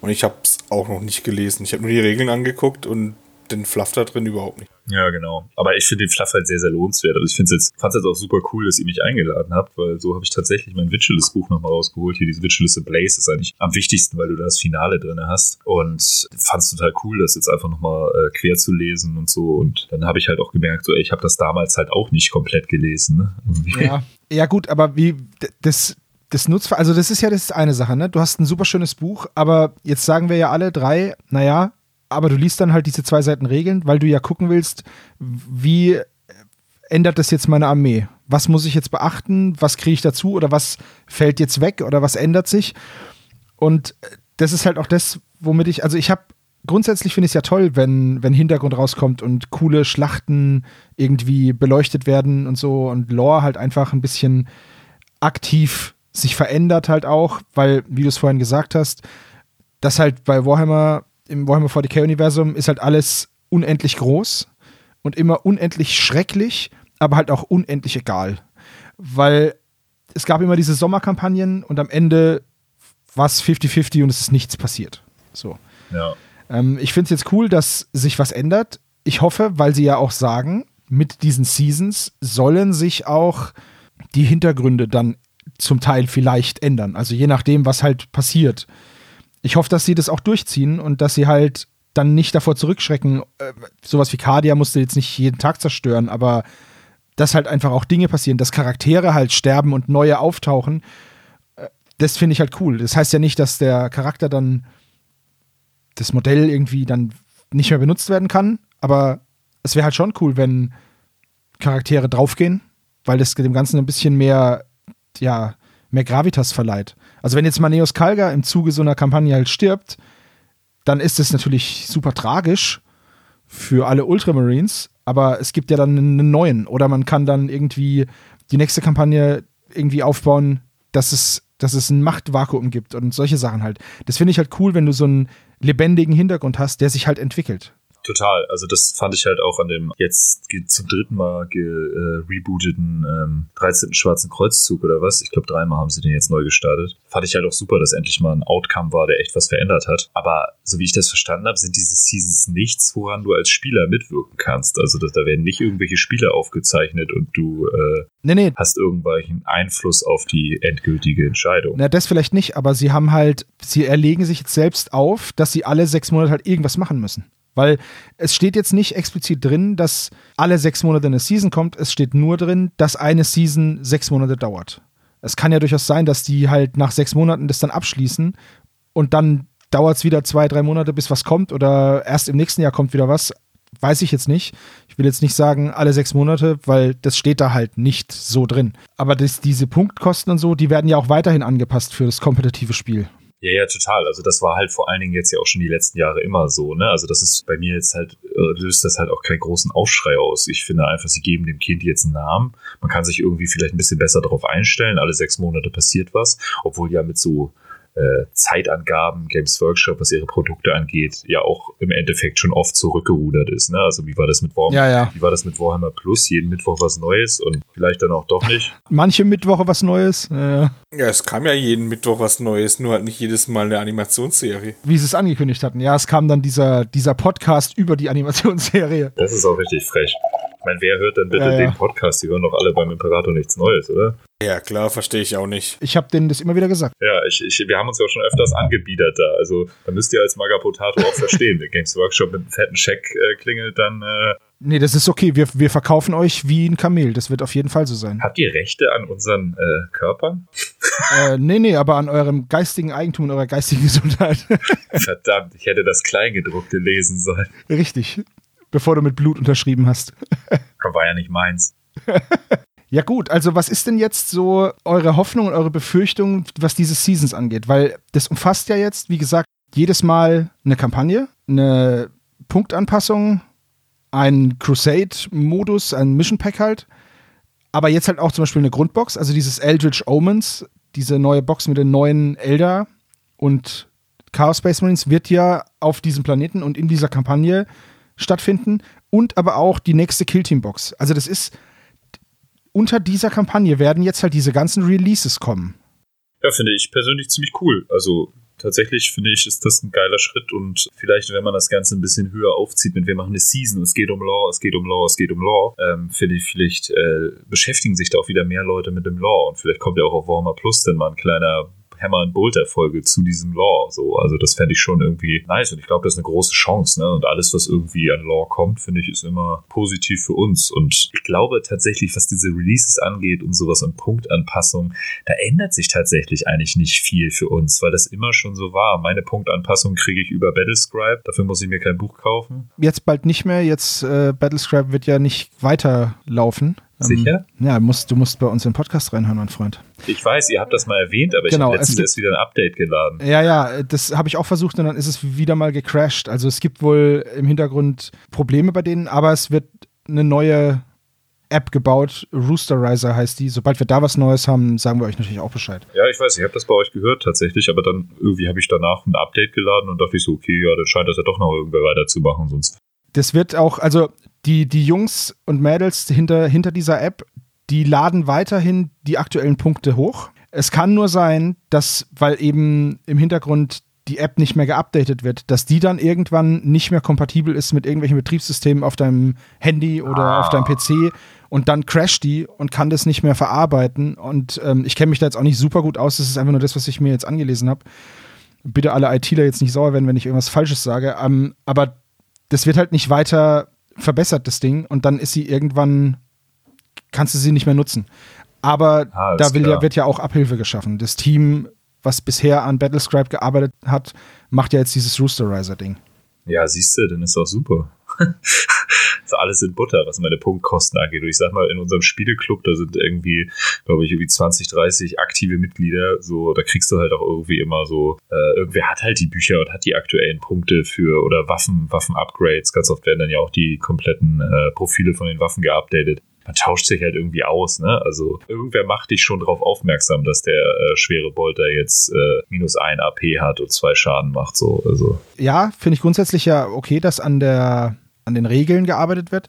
und ich habe es auch noch nicht gelesen. Ich habe nur die Regeln angeguckt und den Fluff da drin überhaupt nicht. Ja, genau. Aber ich finde den Fluff halt sehr, sehr lohnenswert. Also ich finde es jetzt, fand es jetzt auch super cool, dass ihr mich eingeladen habt, weil so habe ich tatsächlich mein Witcheles Buch nochmal rausgeholt. Hier, diese Witcheles Blaze ist eigentlich am wichtigsten, weil du da das Finale drin hast. Und fand es total cool, das jetzt einfach nochmal äh, quer zu lesen und so. Und dann habe ich halt auch gemerkt, so, ey, ich habe das damals halt auch nicht komplett gelesen. Ne? Ja. ja, gut, aber wie, das, das nutzt, also das ist ja das eine Sache, ne? Du hast ein super schönes Buch, aber jetzt sagen wir ja alle drei, naja, aber du liest dann halt diese zwei Seiten Regeln, weil du ja gucken willst, wie ändert das jetzt meine Armee? Was muss ich jetzt beachten? Was kriege ich dazu? Oder was fällt jetzt weg? Oder was ändert sich? Und das ist halt auch das, womit ich, also ich habe grundsätzlich finde ich es ja toll, wenn, wenn Hintergrund rauskommt und coole Schlachten irgendwie beleuchtet werden und so und Lore halt einfach ein bisschen aktiv sich verändert halt auch, weil, wie du es vorhin gesagt hast, das halt bei Warhammer, im Warhammer 40k-Universum ist halt alles unendlich groß und immer unendlich schrecklich, aber halt auch unendlich egal. Weil es gab immer diese Sommerkampagnen und am Ende war es 50-50 und es ist nichts passiert. So. Ja. Ähm, ich finde es jetzt cool, dass sich was ändert. Ich hoffe, weil sie ja auch sagen, mit diesen Seasons sollen sich auch die Hintergründe dann zum Teil vielleicht ändern. Also je nachdem, was halt passiert. Ich hoffe, dass sie das auch durchziehen und dass sie halt dann nicht davor zurückschrecken. Äh, sowas wie Cardia musste jetzt nicht jeden Tag zerstören, aber dass halt einfach auch Dinge passieren, dass Charaktere halt sterben und neue auftauchen. Äh, das finde ich halt cool. Das heißt ja nicht, dass der Charakter dann das Modell irgendwie dann nicht mehr benutzt werden kann, aber es wäre halt schon cool, wenn Charaktere draufgehen, weil das dem Ganzen ein bisschen mehr ja, mehr Gravitas verleiht. Also wenn jetzt Maneos Kalga im Zuge so einer Kampagne halt stirbt, dann ist es natürlich super tragisch für alle Ultramarines, aber es gibt ja dann einen neuen. Oder man kann dann irgendwie die nächste Kampagne irgendwie aufbauen, dass es, dass es ein Machtvakuum gibt und solche Sachen halt. Das finde ich halt cool, wenn du so einen lebendigen Hintergrund hast, der sich halt entwickelt. Total. Also das fand ich halt auch an dem jetzt zum dritten Mal gerebooteten äh, ähm, 13. Schwarzen Kreuzzug oder was. Ich glaube, dreimal haben sie den jetzt neu gestartet. Fand ich halt auch super, dass endlich mal ein Outcome war, der echt was verändert hat. Aber so wie ich das verstanden habe, sind diese Seasons nichts, woran du als Spieler mitwirken kannst. Also da, da werden nicht irgendwelche Spiele aufgezeichnet und du äh, nee, nee. hast irgendwelchen Einfluss auf die endgültige Entscheidung. Na, das vielleicht nicht, aber sie haben halt, sie erlegen sich jetzt selbst auf, dass sie alle sechs Monate halt irgendwas machen müssen. Weil es steht jetzt nicht explizit drin, dass alle sechs Monate eine Season kommt. Es steht nur drin, dass eine Season sechs Monate dauert. Es kann ja durchaus sein, dass die halt nach sechs Monaten das dann abschließen und dann dauert es wieder zwei, drei Monate, bis was kommt oder erst im nächsten Jahr kommt wieder was. Weiß ich jetzt nicht. Ich will jetzt nicht sagen alle sechs Monate, weil das steht da halt nicht so drin. Aber das, diese Punktkosten und so, die werden ja auch weiterhin angepasst für das kompetitive Spiel. Ja, ja, total. Also das war halt vor allen Dingen jetzt ja auch schon die letzten Jahre immer so, ne? Also das ist bei mir jetzt halt, äh, löst das halt auch keinen großen Aufschrei aus. Ich finde einfach, sie geben dem Kind jetzt einen Namen. Man kann sich irgendwie vielleicht ein bisschen besser darauf einstellen. Alle sechs Monate passiert was. Obwohl ja mit so äh, Zeitangaben Games Workshop, was ihre Produkte angeht, ja auch im Endeffekt schon oft zurückgerudert ist. Ne? Also wie war das mit Warhammer? Ja, ja. Wie war das mit Warhammer Plus? Jeden Mittwoch was Neues und vielleicht dann auch doch nicht. Manche Mittwoche was Neues. Äh, Ja, es kam ja jeden Mittwoch was Neues, nur halt nicht jedes Mal eine Animationsserie. wie sie es angekündigt hatten. Ja, es kam dann dieser, dieser Podcast über die Animationsserie. Das ist auch richtig frech. Ich meine, wer hört denn bitte Ja, ja. den Podcast? Die hören doch alle beim Imperator nichts Neues, oder? Ja, klar, verstehe ich auch nicht. Ich habe denen das immer wieder gesagt. Ja, ich, ich, wir haben uns ja auch schon öfters angebiedert da. Also, da müsst ihr als Magapotato auch verstehen. Der Games Workshop mit einem fetten Scheck äh, klingelt, dann äh, Nee, das ist okay. Wir, wir verkaufen euch wie ein Kamel. Das wird auf jeden Fall so sein. habt ihr Rechte an unseren äh, Körpern? äh, nee, nee, aber an eurem geistigen Eigentum und eurer geistigen (laughs) Gesundheit. Verdammt, ich hätte das Kleingedruckte lesen sollen. Richtig. Bevor du mit Blut unterschrieben hast. Aber war ja nicht meins. (laughs) Ja gut, also was ist denn jetzt so eure Hoffnung und eure Befürchtung, was diese Seasons angeht? Weil das umfasst ja jetzt, wie gesagt, jedes Mal eine Kampagne, eine Punktanpassung, ein Crusade-Modus, ein Mission Pack halt, aber jetzt halt auch zum Beispiel eine Grundbox, also dieses Eldritch Omens, diese neue Box mit den neuen Elder und Chaos Space Marines wird ja auf diesem Planeten und in dieser Kampagne stattfinden und aber auch die nächste Killteam-Box. Also das ist unter dieser Kampagne werden jetzt halt diese ganzen Releases kommen. Ja, finde ich persönlich ziemlich cool. Also tatsächlich finde ich, ist das ein geiler Schritt und vielleicht, wenn man das Ganze ein bisschen höher aufzieht, mit wir machen eine Season, es geht um Law, es geht um Law, es geht um Law, ähm, finde ich, vielleicht äh, beschäftigen sich da auch wieder mehr Leute mit dem Law und vielleicht kommt ja auch auf Warhammer Plus dann mal ein kleiner Hammer and Bolter Folge zu diesem Law. So, also das fände ich schon irgendwie nice und ich glaube, das ist eine große Chance. Ne? Und alles, was irgendwie an Law kommt, finde ich, ist immer positiv für uns. Und ich glaube tatsächlich, was diese Releases angeht und sowas und Punktanpassung, da ändert sich tatsächlich eigentlich nicht viel für uns, weil das immer schon so war. Meine Punktanpassung kriege ich über Battlescribe. Dafür muss ich mir kein Buch kaufen. Jetzt bald nicht mehr, jetzt äh, Battlescribe wird ja nicht weiterlaufen. Ähm, Sicher? Ja, musst, du musst bei uns in den Podcast reinhören, mein Freund. Ich weiß, ihr habt das mal erwähnt, aber ich Genau, habe es letztens erst wieder ein Update geladen. Ja, ja, das habe ich auch versucht und dann ist es wieder mal gecrashed. Also es gibt wohl im Hintergrund Probleme bei denen, aber es wird eine neue App gebaut. Roosterizer heißt die. Sobald wir da was Neues haben, sagen wir euch natürlich auch Bescheid. Ja, ich weiß, ich habe das bei euch gehört tatsächlich, aber dann irgendwie habe ich danach ein Update geladen und dachte ich so, okay, ja, dann scheint das ja doch noch irgendwer weiterzumachen, sonst. Das wird auch, also die, die Jungs und Mädels hinter, hinter dieser App, die laden weiterhin die aktuellen Punkte hoch. Es kann nur sein, dass, weil eben im Hintergrund die App nicht mehr geupdatet wird, dass die dann irgendwann nicht mehr kompatibel ist mit irgendwelchen Betriebssystemen auf deinem Handy oder Ah. auf deinem PC und dann crasht die und kann das nicht mehr verarbeiten. Und ähm, ich kenne mich da jetzt auch nicht super gut aus, das ist einfach nur das, was ich mir jetzt angelesen habe. Bitte alle ITler jetzt nicht sauer werden, wenn ich irgendwas Falsches sage. Ähm, aber das wird halt nicht weiter verbessert, das Ding, und dann ist sie irgendwann, kannst du sie nicht mehr nutzen. Aber Ah, da ja, wird ja auch Abhilfe geschaffen. Das Team, was bisher an Battlescribe gearbeitet hat, macht ja jetzt dieses Roosterizer-Ding. Ja, siehst du, dann ist doch super. (laughs) so alles in Butter, was meine Punktkosten angeht. Und ich sag mal, in unserem Spieleclub, da sind irgendwie, glaube ich, irgendwie 20, 30 aktive Mitglieder. So, da kriegst du halt auch irgendwie immer so, äh, irgendwer hat halt die Bücher und hat die aktuellen Punkte für oder Waffen, Waffen-Upgrades. Ganz oft werden dann ja auch die kompletten äh, Profile von den Waffen geupdatet. Man tauscht sich halt irgendwie aus, ne? Also irgendwer macht dich schon darauf aufmerksam, dass der äh, schwere Bolter jetzt äh, minus ein AP hat und zwei Schaden macht. So, also Ja, finde ich grundsätzlich ja okay, dass an, der, an den Regeln gearbeitet wird.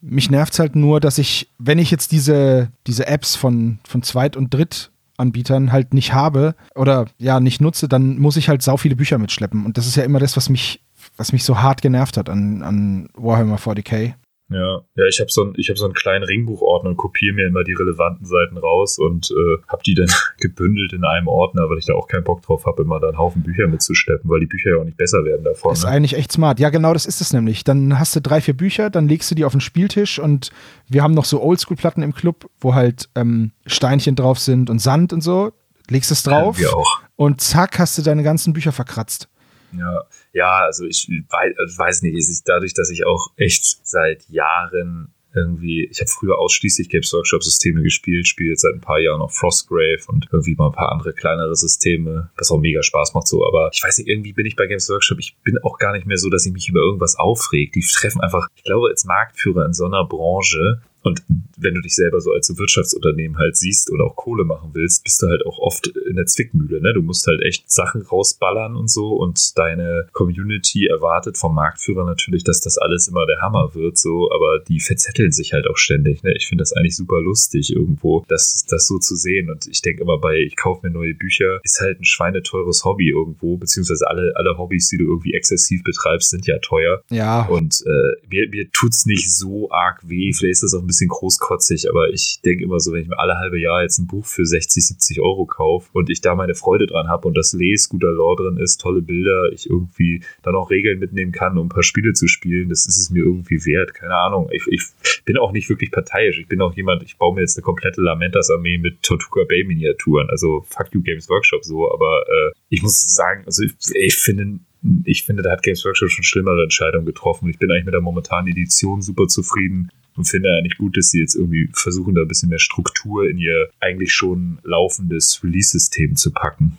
Mich nervt es halt nur, dass ich, wenn ich jetzt diese, diese Apps von, von Zweit- und Drittanbietern halt nicht habe oder ja nicht nutze, dann muss ich halt sau viele Bücher mitschleppen. Und das ist ja immer das, was mich, was mich so hart genervt hat an, an Warhammer 40k. Ja, ja, ich habe so, ein, ich hab so einen kleinen Ringbuchordner und kopiere mir immer die relevanten Seiten raus und äh, habe die dann (laughs) gebündelt in einem Ordner, weil ich da auch keinen Bock drauf habe, immer da einen Haufen Bücher mitzuschleppen, weil die Bücher ja auch nicht besser werden davon. Ist Ne? eigentlich echt smart. Ja, genau das ist es nämlich. Dann hast du drei, vier Bücher, dann legst du die auf den Spieltisch und wir haben noch so Oldschool-Platten im Club, wo halt ähm, Steinchen drauf sind und Sand und so. Legst es drauf Wir auch. und zack, hast du deine ganzen Bücher verkratzt. Ja, ja, also ich weiß, also weiß nicht, dadurch, dass ich auch echt seit Jahren irgendwie, ich habe früher ausschließlich Games Workshop-Systeme gespielt, spiele jetzt seit ein paar Jahren noch Frostgrave und irgendwie mal ein paar andere kleinere Systeme, was auch mega Spaß macht so. Aber ich weiß nicht, irgendwie bin ich bei Games Workshop, ich bin auch gar nicht mehr so, dass ich mich über irgendwas aufregt. Die treffen einfach, ich glaube, als Marktführer in so einer Branche und wenn du dich selber so als so Wirtschaftsunternehmen halt siehst oder auch Kohle machen willst, bist du halt auch oft in der Zwickmühle. Ne? Du musst halt echt Sachen rausballern und so und deine Community erwartet vom Marktführer natürlich, dass das alles immer der Hammer wird, so, aber die verzetteln sich halt auch ständig. Ne? Ich finde das eigentlich super lustig irgendwo, das, das so zu sehen. Und ich denke immer bei, ich kaufe mir neue Bücher, ist halt ein schweineteures Hobby irgendwo, beziehungsweise alle, alle Hobbys, die du irgendwie exzessiv betreibst, sind ja teuer. Ja. Und äh, mir, mir tut's nicht so arg weh. Vielleicht ist das auch bisschen großkotzig, aber ich denke immer so, wenn ich mir alle halbe Jahr jetzt ein Buch für 60, 70 Euro kaufe und ich da meine Freude dran habe und das lese, guter Lore drin ist, tolle Bilder, ich irgendwie dann auch Regeln mitnehmen kann, um ein paar Spiele zu spielen, das ist es mir irgendwie wert. Keine Ahnung. Ich, ich bin auch nicht wirklich parteiisch. Ich bin auch jemand, ich baue mir jetzt eine komplette Lamentas-Armee mit Tortuga Bay-Miniaturen. Also fuck you Games Workshop so, aber äh, ich muss sagen, also ich, ich finde ich finde, da hat Games Workshop schon schlimmere Entscheidungen getroffen. Ich bin eigentlich mit der momentanen Edition super zufrieden und finde eigentlich gut, dass sie jetzt irgendwie versuchen, da ein bisschen mehr Struktur in ihr eigentlich schon laufendes Release-System zu packen.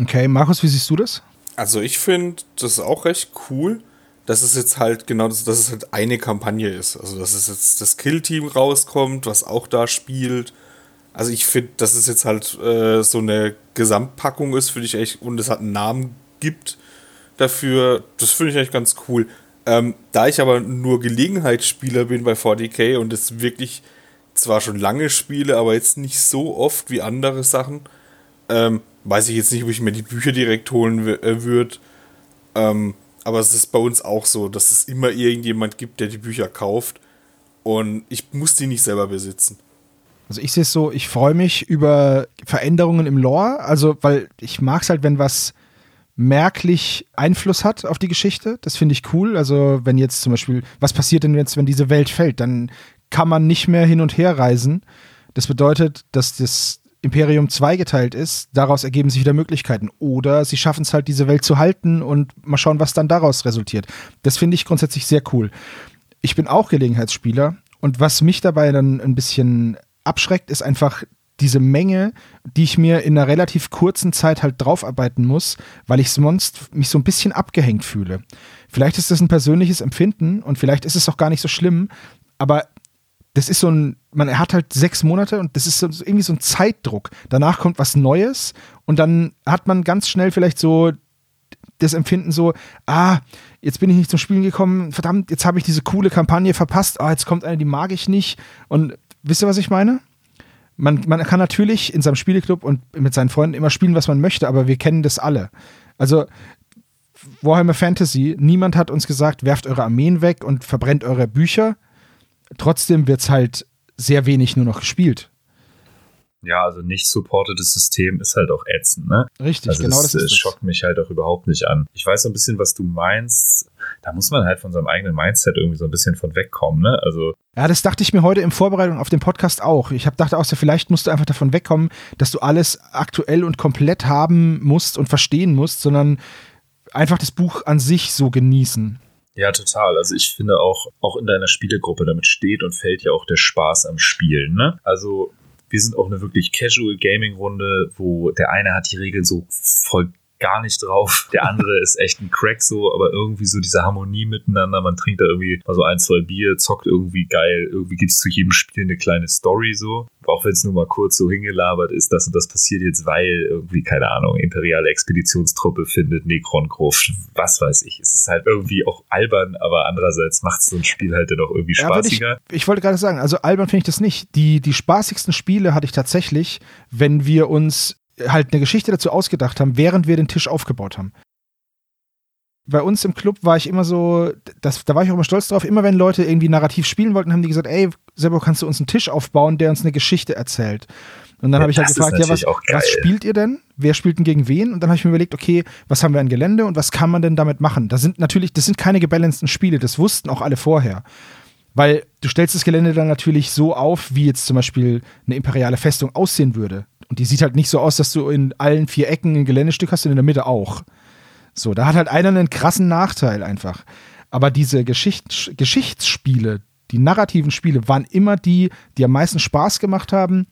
Okay, Markus, wie siehst du das? Also ich finde das auch recht cool, dass es jetzt halt genau, dass, dass es halt eine Kampagne ist. Also dass es jetzt das Kill-Team rauskommt, was auch da spielt. Also ich finde, dass es jetzt halt äh, so eine Gesamtpackung ist, finde ich echt, und es hat einen Namen gibt dafür, das finde ich echt ganz cool. Ähm, da ich aber nur Gelegenheitsspieler bin bei 40k und es wirklich zwar schon lange spiele, aber jetzt nicht so oft wie andere Sachen, ähm, weiß ich jetzt nicht, ob ich mir die Bücher direkt holen äh, würde. Ähm, aber es ist bei uns auch so, dass es immer irgendjemand gibt, der die Bücher kauft. Und ich muss die nicht selber besitzen. Also ich sehe es so, ich freue mich über Veränderungen im Lore, also weil ich mag es halt, wenn was merklich Einfluss hat auf die Geschichte. Das finde ich cool. Also wenn jetzt zum Beispiel, was passiert denn jetzt, wenn diese Welt fällt? Dann kann man nicht mehr hin und her reisen. Das bedeutet, dass das Imperium zweigeteilt ist. Daraus ergeben sich wieder Möglichkeiten. Oder sie schaffen es halt, diese Welt zu halten und mal schauen, was dann daraus resultiert. Das finde ich grundsätzlich sehr cool. Ich bin auch Gelegenheitsspieler und was mich dabei dann ein bisschen abschreckt, ist einfach diese Menge, die ich mir in einer relativ kurzen Zeit halt draufarbeiten muss, weil ich sonst mich so ein bisschen abgehängt fühle. Vielleicht ist das ein persönliches Empfinden und vielleicht ist es auch gar nicht so schlimm, aber das ist so ein, man hat halt sechs Monate und das ist so, irgendwie so ein Zeitdruck. Danach kommt was Neues und dann hat man ganz schnell vielleicht so das Empfinden so, ah, jetzt bin ich nicht zum Spielen gekommen, verdammt, jetzt habe ich diese coole Kampagne verpasst, ah, jetzt kommt eine, die mag ich nicht. Und wisst ihr, was ich meine? Man, man kann natürlich in seinem Spieleclub und mit seinen Freunden immer spielen, was man möchte, aber wir kennen das alle. Also Warhammer Fantasy, niemand hat uns gesagt, werft eure Armeen weg und verbrennt eure Bücher. Trotzdem wird es halt sehr wenig nur noch gespielt. Ja, also nicht supportedes System ist halt auch ätzend, ne? Richtig, also genau das, das ist das schockt mich halt auch überhaupt nicht an. Ich weiß so ein bisschen, was du meinst. Da muss man halt von seinem eigenen Mindset irgendwie so ein bisschen von wegkommen, ne? Also ja, das dachte ich mir heute in Vorbereitung auf den Podcast auch. Ich habe dachte auch, vielleicht musst du einfach davon wegkommen, dass du alles aktuell und komplett haben musst und verstehen musst, sondern einfach das Buch an sich so genießen. Ja, total. Also ich finde auch, auch in deiner Spielegruppe, damit steht und fällt ja auch der Spaß am Spielen. Ne? Also wir sind auch eine wirklich Casual Gaming Runde, wo der eine hat die Regeln so voll gar nicht drauf. Der andere ist echt ein Crack so, aber irgendwie so diese Harmonie miteinander. Man trinkt da irgendwie mal so ein, zwei Bier, zockt irgendwie geil. Irgendwie gibt es zu jedem Spiel eine kleine Story so. Auch wenn es nur mal kurz so hingelabert ist, das und das passiert jetzt, weil irgendwie, keine Ahnung, imperiale Expeditionstruppe findet Necron-Gruft. Was weiß ich. Es ist halt irgendwie auch albern, aber andererseits macht so ein Spiel halt dann auch irgendwie spaßiger. Ja, ich, ich, wollte gerade sagen, also albern finde ich das nicht. Die, die spaßigsten Spiele hatte ich tatsächlich, wenn wir uns halt eine Geschichte dazu ausgedacht haben, während wir den Tisch aufgebaut haben. Bei uns im Club war ich immer so, das, da war ich auch immer stolz drauf, immer wenn Leute irgendwie narrativ spielen wollten, haben die gesagt, ey, Sebo, kannst du uns einen Tisch aufbauen, der uns eine Geschichte erzählt? Und dann ja, habe ich halt gefragt, ja, was, was, spielt ihr denn? Wer spielt denn gegen wen? Und dann habe ich mir überlegt, okay, was haben wir an Gelände und was kann man denn damit machen? Das sind natürlich, das sind keine gebalanceden Spiele, das wussten auch alle vorher. Weil du stellst das Gelände dann natürlich so auf, wie jetzt zum Beispiel eine imperiale Festung aussehen würde. Und die sieht halt nicht so aus, dass du in allen vier Ecken ein Geländestück hast und in der Mitte auch. So, da hat halt einer einen krassen Nachteil einfach. Aber diese Geschicht Geschichtsspiele, die narrativen Spiele waren immer die, die am meisten Spaß gemacht haben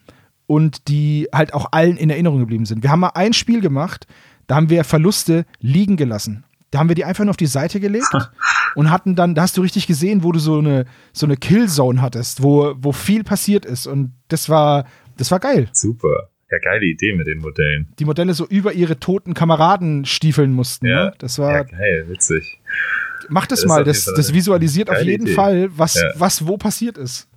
und die halt auch allen in Erinnerung geblieben sind. Wir haben mal ein Spiel gemacht, da haben wir Verluste liegen gelassen. Da haben wir die einfach nur auf die Seite gelegt (laughs) und hatten dann, da hast du richtig gesehen, wo du so eine, so eine Killzone hattest, wo, wo viel passiert ist. Und das war, das war geil. Super. Ja, geile Idee mit den Modellen. Die Modelle so über ihre toten Kameraden stiefeln mussten. Ja, ne? das war. Ja, geil, witzig. Mach das, das mal, das, das visualisiert auf jeden Idee. Fall, was, ja. was wo passiert ist.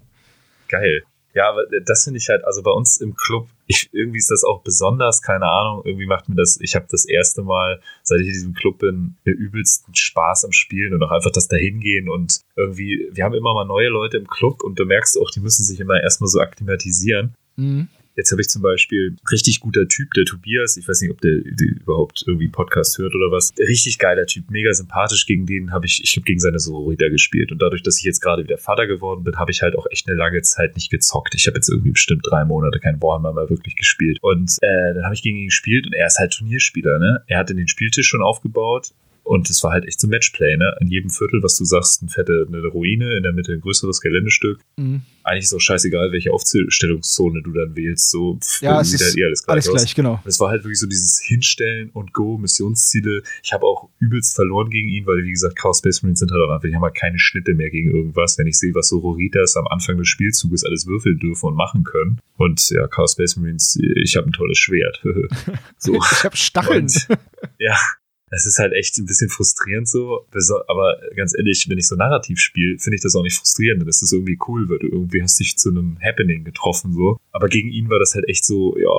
Geil. Ja, aber das finde ich halt, also bei uns im Club, ich, irgendwie ist das auch besonders, keine Ahnung, irgendwie macht mir das, ich habe das erste Mal, seit ich in diesem Club bin, mir übelsten Spaß am Spielen und auch einfach das Dahingehen und irgendwie, wir haben immer mal neue Leute im Club und du merkst auch, die müssen sich immer erstmal so akklimatisieren. Mhm. Jetzt habe ich zum Beispiel richtig guter Typ, der Tobias. Ich weiß nicht, ob der, der überhaupt irgendwie Podcast hört oder was. Richtig geiler Typ, mega sympathisch. Gegen den habe ich, ich habe gegen seine Sororita gespielt. Und dadurch, dass ich jetzt gerade wieder Vater geworden bin, habe ich halt auch echt eine lange Zeit nicht gezockt. Ich habe jetzt irgendwie bestimmt drei Monate kein Warhammer mehr wirklich gespielt. Und äh, dann habe ich gegen ihn gespielt und er ist halt Turnierspieler. Ne? Er hatte den Spieltisch schon aufgebaut und es war halt echt so Matchplay, ne? In jedem Viertel, was du sagst, eine fette eine Ruine, in der Mitte ein größeres Geländestück. Mhm. Eigentlich ist auch scheißegal, welche Aufstellungszone du dann wählst. So, pff, ja, es ist halt eh alles gleich, alles gleich genau. Es war halt wirklich so dieses Hinstellen und Go, Missionsziele. Ich habe auch übelst verloren gegen ihn, weil, wie gesagt, Chaos Space Marines sind halt auch einfach, die haben halt keine Schnitte mehr gegen irgendwas. Wenn ich sehe, was so Roritas am Anfang des Spielzuges alles würfeln dürfen und machen können. Und ja, Chaos Space Marines, ich habe ein tolles Schwert. (laughs) so. (laughs) ich habe Stacheln. Und, ja, (laughs) es ist halt echt ein bisschen frustrierend so. Aber ganz ehrlich, wenn ich so narrativ spiele, finde ich das auch nicht frustrierend. Dann ist das irgendwie cool, weil du irgendwie hast dich zu einem Happening getroffen so. Aber gegen ihn war das halt echt so, ja,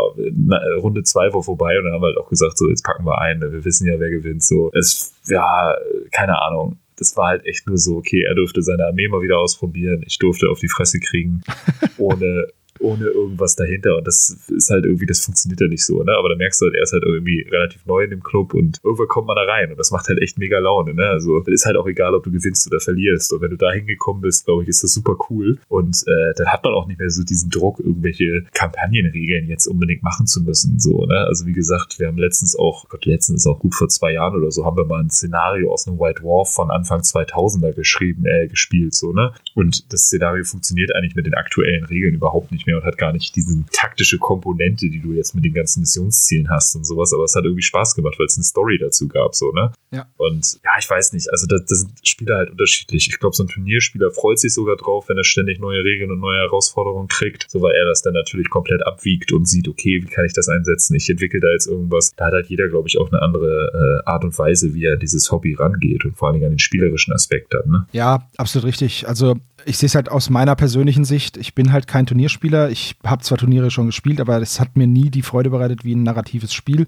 Runde zwei war vorbei und dann haben wir halt auch gesagt, so, jetzt packen wir ein. Wir wissen ja, wer gewinnt so. Es, ja, keine Ahnung das war halt echt nur so, okay, er durfte seine Armee mal wieder ausprobieren, ich durfte auf die Fresse kriegen, (laughs) ohne, ohne irgendwas dahinter. Und das ist halt irgendwie, das funktioniert ja nicht so, ne? Aber da merkst du halt, er ist halt irgendwie relativ neu in dem Club und irgendwann kommt man da rein und das macht halt echt mega Laune, ne? Also ist halt auch egal, ob du gewinnst oder verlierst. Und wenn du da hingekommen bist, glaube ich, ist das super cool. Und äh, dann hat man auch nicht mehr so diesen Druck, irgendwelche Kampagnenregeln jetzt unbedingt machen zu müssen. So, ne? Also wie gesagt, wir haben letztens auch, Gott, letztens ist auch gut vor zwei Jahren oder so, haben wir mal ein Szenario aus einem White Dwarf von Anfang 2000er geschrieben, äh, gespielt, so, ne? Und das Szenario funktioniert eigentlich mit den aktuellen Regeln überhaupt nicht mehr und hat gar nicht diese taktische Komponente, die du jetzt mit den ganzen Missionszielen hast und sowas, aber es hat irgendwie Spaß gemacht, weil es eine Story dazu gab, so, ne? Ja. Und ja, ich weiß nicht, also da, da sind Spieler halt unterschiedlich. Ich glaube, so ein Turnierspieler freut sich sogar drauf, wenn er ständig neue Regeln und neue Herausforderungen kriegt, so weil er das dann natürlich komplett abwiegt und sieht, okay, wie kann ich das einsetzen? Ich entwickle da jetzt irgendwas. Da hat halt jeder, glaube ich, auch eine andere äh, Art und Weise, wie er dieses Hobby rangeht und vor allen Dingen an den spielerischen Aspekt dann, ne? Ja, absolut richtig. Also ich sehe es halt aus meiner persönlichen Sicht. Ich bin halt kein Turnierspieler. Ich habe zwar Turniere schon gespielt, aber es hat mir nie die Freude bereitet wie ein narratives Spiel,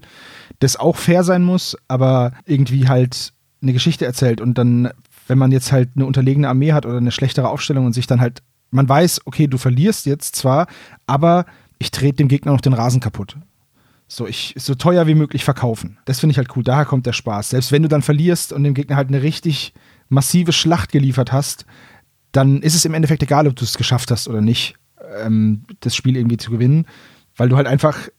das auch fair sein muss, aber irgendwie halt eine Geschichte erzählt und dann, wenn man jetzt halt eine unterlegene Armee hat oder eine schlechtere Aufstellung und sich dann halt, man weiß, okay, du verlierst jetzt zwar, aber ich trete dem Gegner noch den Rasen kaputt. So, ich so teuer wie möglich verkaufen. Das finde ich halt cool. Daher kommt der Spaß. Selbst wenn du dann verlierst und dem Gegner halt eine richtig massive Schlacht geliefert hast, dann ist es im Endeffekt egal, ob du es geschafft hast oder nicht, ähm, das Spiel irgendwie zu gewinnen, weil du halt einfach